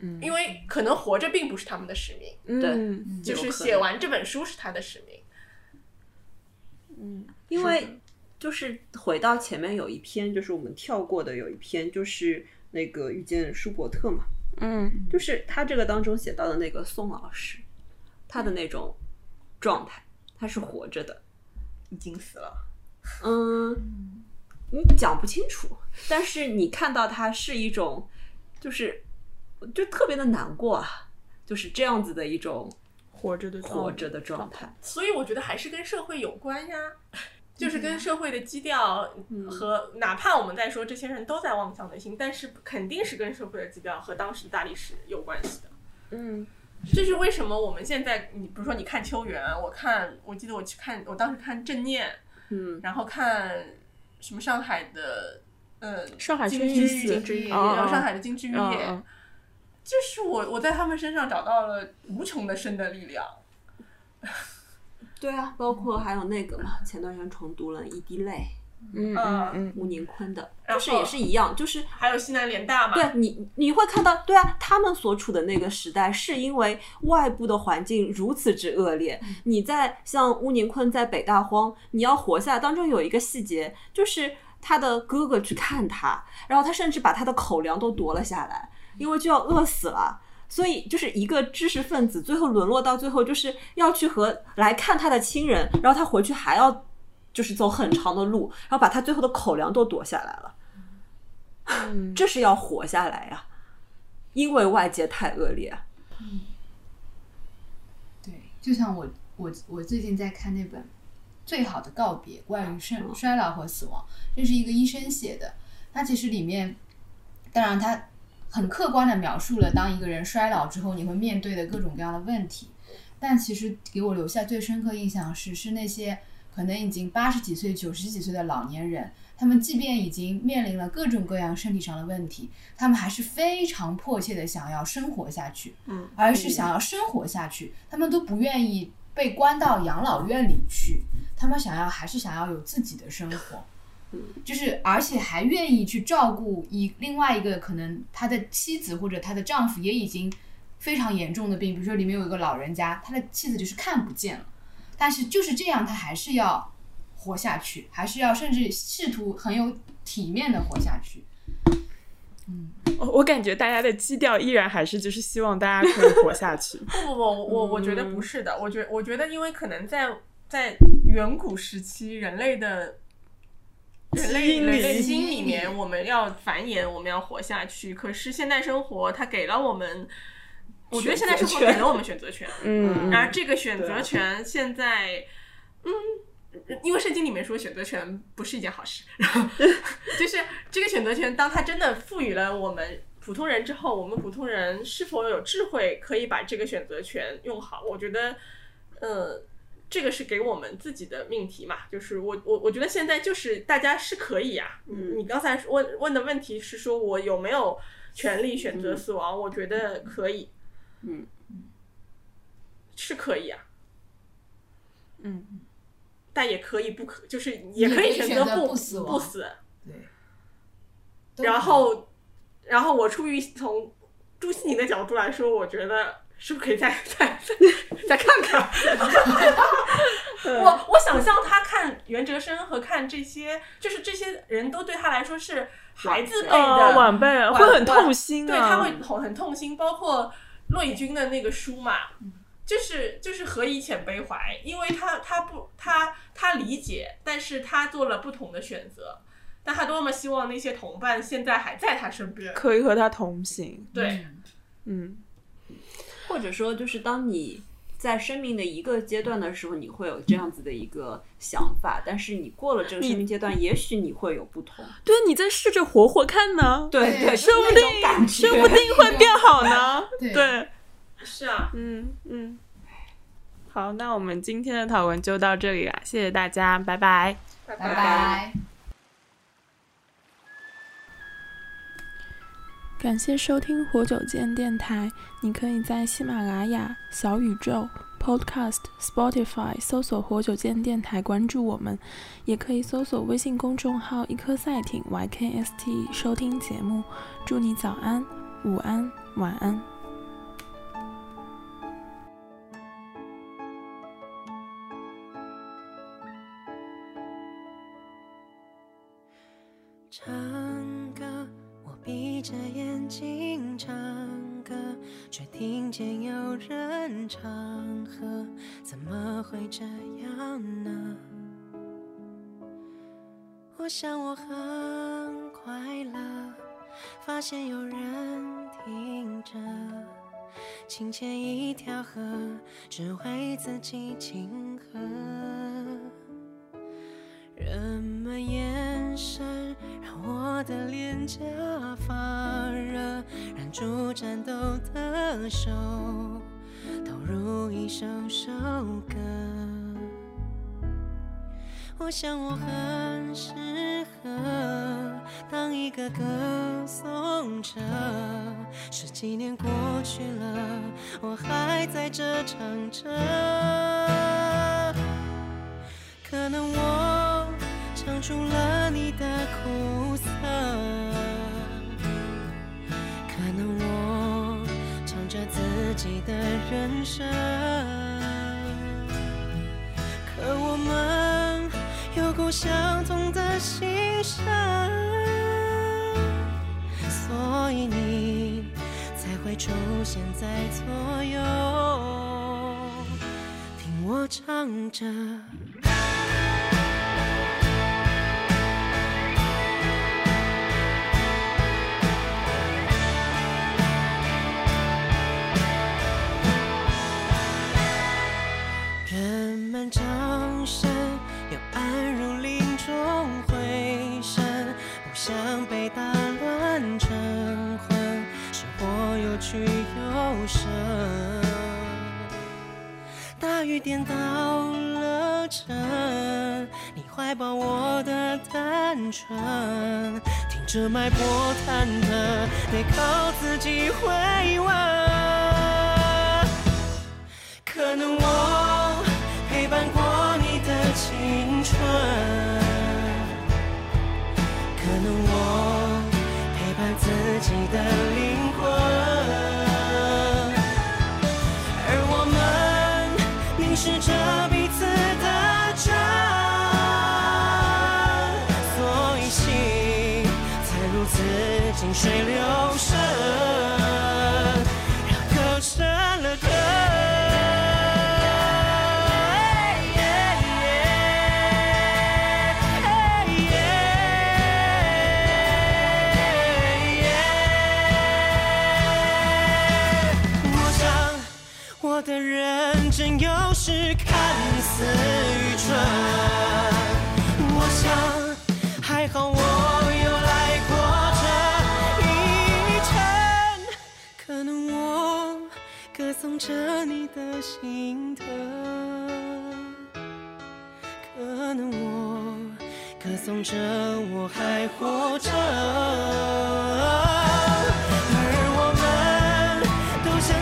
嗯因为可能活着并不是他们的使命，嗯就是写完这本书是他的使命。嗯，因为就是回到前面有一篇，就是我们跳过的有一篇，就是那个遇见舒伯特嘛，嗯。就是他这个当中写到的那个宋老师，他的那种状态，他是活着的，已经死了，嗯，你讲不清楚，但是你看到他是一种，就是就特别的难过啊，就是这样子的一种活着的状活着的状态。所以我觉得还是跟社会有关呀，就是跟社会的基调和哪怕我们在说这些人都在妄想内心，但是肯定是跟社会的基调和当时的大历史有关系的。嗯。这是为什么我们现在，你比如说你看秋园，我看，我记得我去看，我当时看正念，嗯，然后看什么上海的，嗯，上海京剧轩轶京剧寺哦哦然后上海的京剧嗯业，嗯就是我我在他们身上找到了无穷的生的力量。对啊，包括还有那个嘛，前段时间重读了《一滴泪》，嗯呃嗯吴宁坤的，然就是也是一样，就是还有西南联大嘛，对你你会看到，对啊，他们所处的那个时代，是因为外部的环境如此之恶劣。你在像吴宁坤在北大荒，你要活下来，当中有一个细节，就是他的哥哥去看他，然后他甚至把他的口粮都夺了下来，因为就要饿死了。所以就是一个知识分子，最后沦落到最后，就是要去和来看他的亲人，然后他回去还要就是走很长的路，然后把他最后的口粮都夺下来了。嗯，这是要活下来呀、因为外界太恶劣。嗯对，就像我我我最近在看那本《最好的告别》，关于生衰老和死亡，这是一个医生写的。他其实里面，当然他很客观的描述了当一个人衰老之后你会面对的各种各样的问题，但其实给我留下最深刻印象是，是那些可能已经八十几岁、九十几岁的老年人，他们即便已经面临了各种各样身体上的问题，他们还是非常迫切的想要生活下去，嗯，而是想要生活下去，他们都不愿意被关到养老院里去，他们想要还是想要有自己的生活。就是，而且还愿意去照顾一另外一个可能他的妻子或者他的丈夫也已经非常严重的病，比如说里面有一个老人家，他的妻子就是看不见了，但是就是这样，他还是要活下去，还是要甚至试图很有体面的活下去。嗯我我感觉大家的基调依然还是就是希望大家可以活下去。[laughs] 不不不，我我我觉得嗯不是的，我觉我觉得因为可能在在远古时期，人类的人类人类基因里里面，我们要繁衍，我们要活下去。可是现代生活它给了我们，我觉得现代生活给了我们选择权，嗯，而这个选择权现在，嗯。因为圣经里面说选择权不是一件好事，然后 [laughs] 就是这个选择权，当它真的赋予了我们普通人之后，我们普通人是否有智慧可以把这个选择权用好？我觉得，呃，这个是给我们自己的命题嘛。就是我我我觉得现在就是大家是可以呀、嗯你刚才问问的问题是说我有没有权利选择死亡？我觉得可以，嗯，是可以啊。嗯，但也可以不可，就是也可以选选择不不死亡不死。对，然后，然后我出于从朱西宁的角度来说，我觉得是不是可以再 [laughs] 再再 [laughs] 再看看？我我想象他看袁哲生和看这些，就是这些人都对他来说是孩子辈的、呃，晚辈会很痛心对，啊，他会很很痛心，包括骆以军的那个书嘛，就是就是何以遣悲怀，因为他他不他他理解，但是他做了不同的选择，但他多么希望那些同伴现在还在他身边，可以和他同行。对，嗯或者说，就是当你在生命的一个阶段的时候，你会有这样子的一个想法，但是你过了这个生命阶段，也许你会有不同。对，你再试着活活看呢，对对，说不就是那种感觉，说不定会变好呢。对对，是啊，嗯嗯。好，那我们今天的讨论就到这里了，谢谢大家，拜拜。拜拜拜。感谢收听活久见电台。你可以在喜马拉雅、小宇宙、Podcast、Spotify 搜索“活久见电台”，关注我们；也可以搜索微信公众号“一颗赛艇 YKST” 收听节目。祝你早安、午安、晚安。唱，闭着眼睛唱歌，却听见有人唱和，怎么会这样呢？我想我很快乐，发现有人听着，清浅一条河，只为自己庆贺。人们也神让我的脸颊发热，忍住颤抖的手，投入一首首歌。我想我很适合当一个歌颂者。十几年过去了，我还在这唱着。可能我唱出了你的苦涩可能我唱着自己的人生可我们有共相同的心声所以你才会出现在左右听我唱着这脉搏忐忑，得靠自己回温。可能我陪伴过你的青春，可能我陪伴自己的灵水流深，让歌成了歌。我想我的认真有时看似歌颂着你的心疼，可能我歌颂着我还活着，而我们都想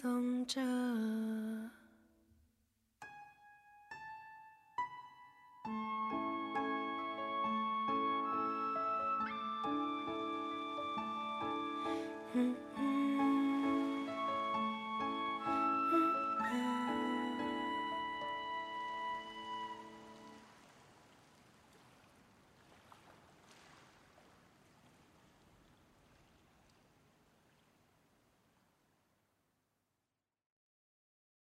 送着。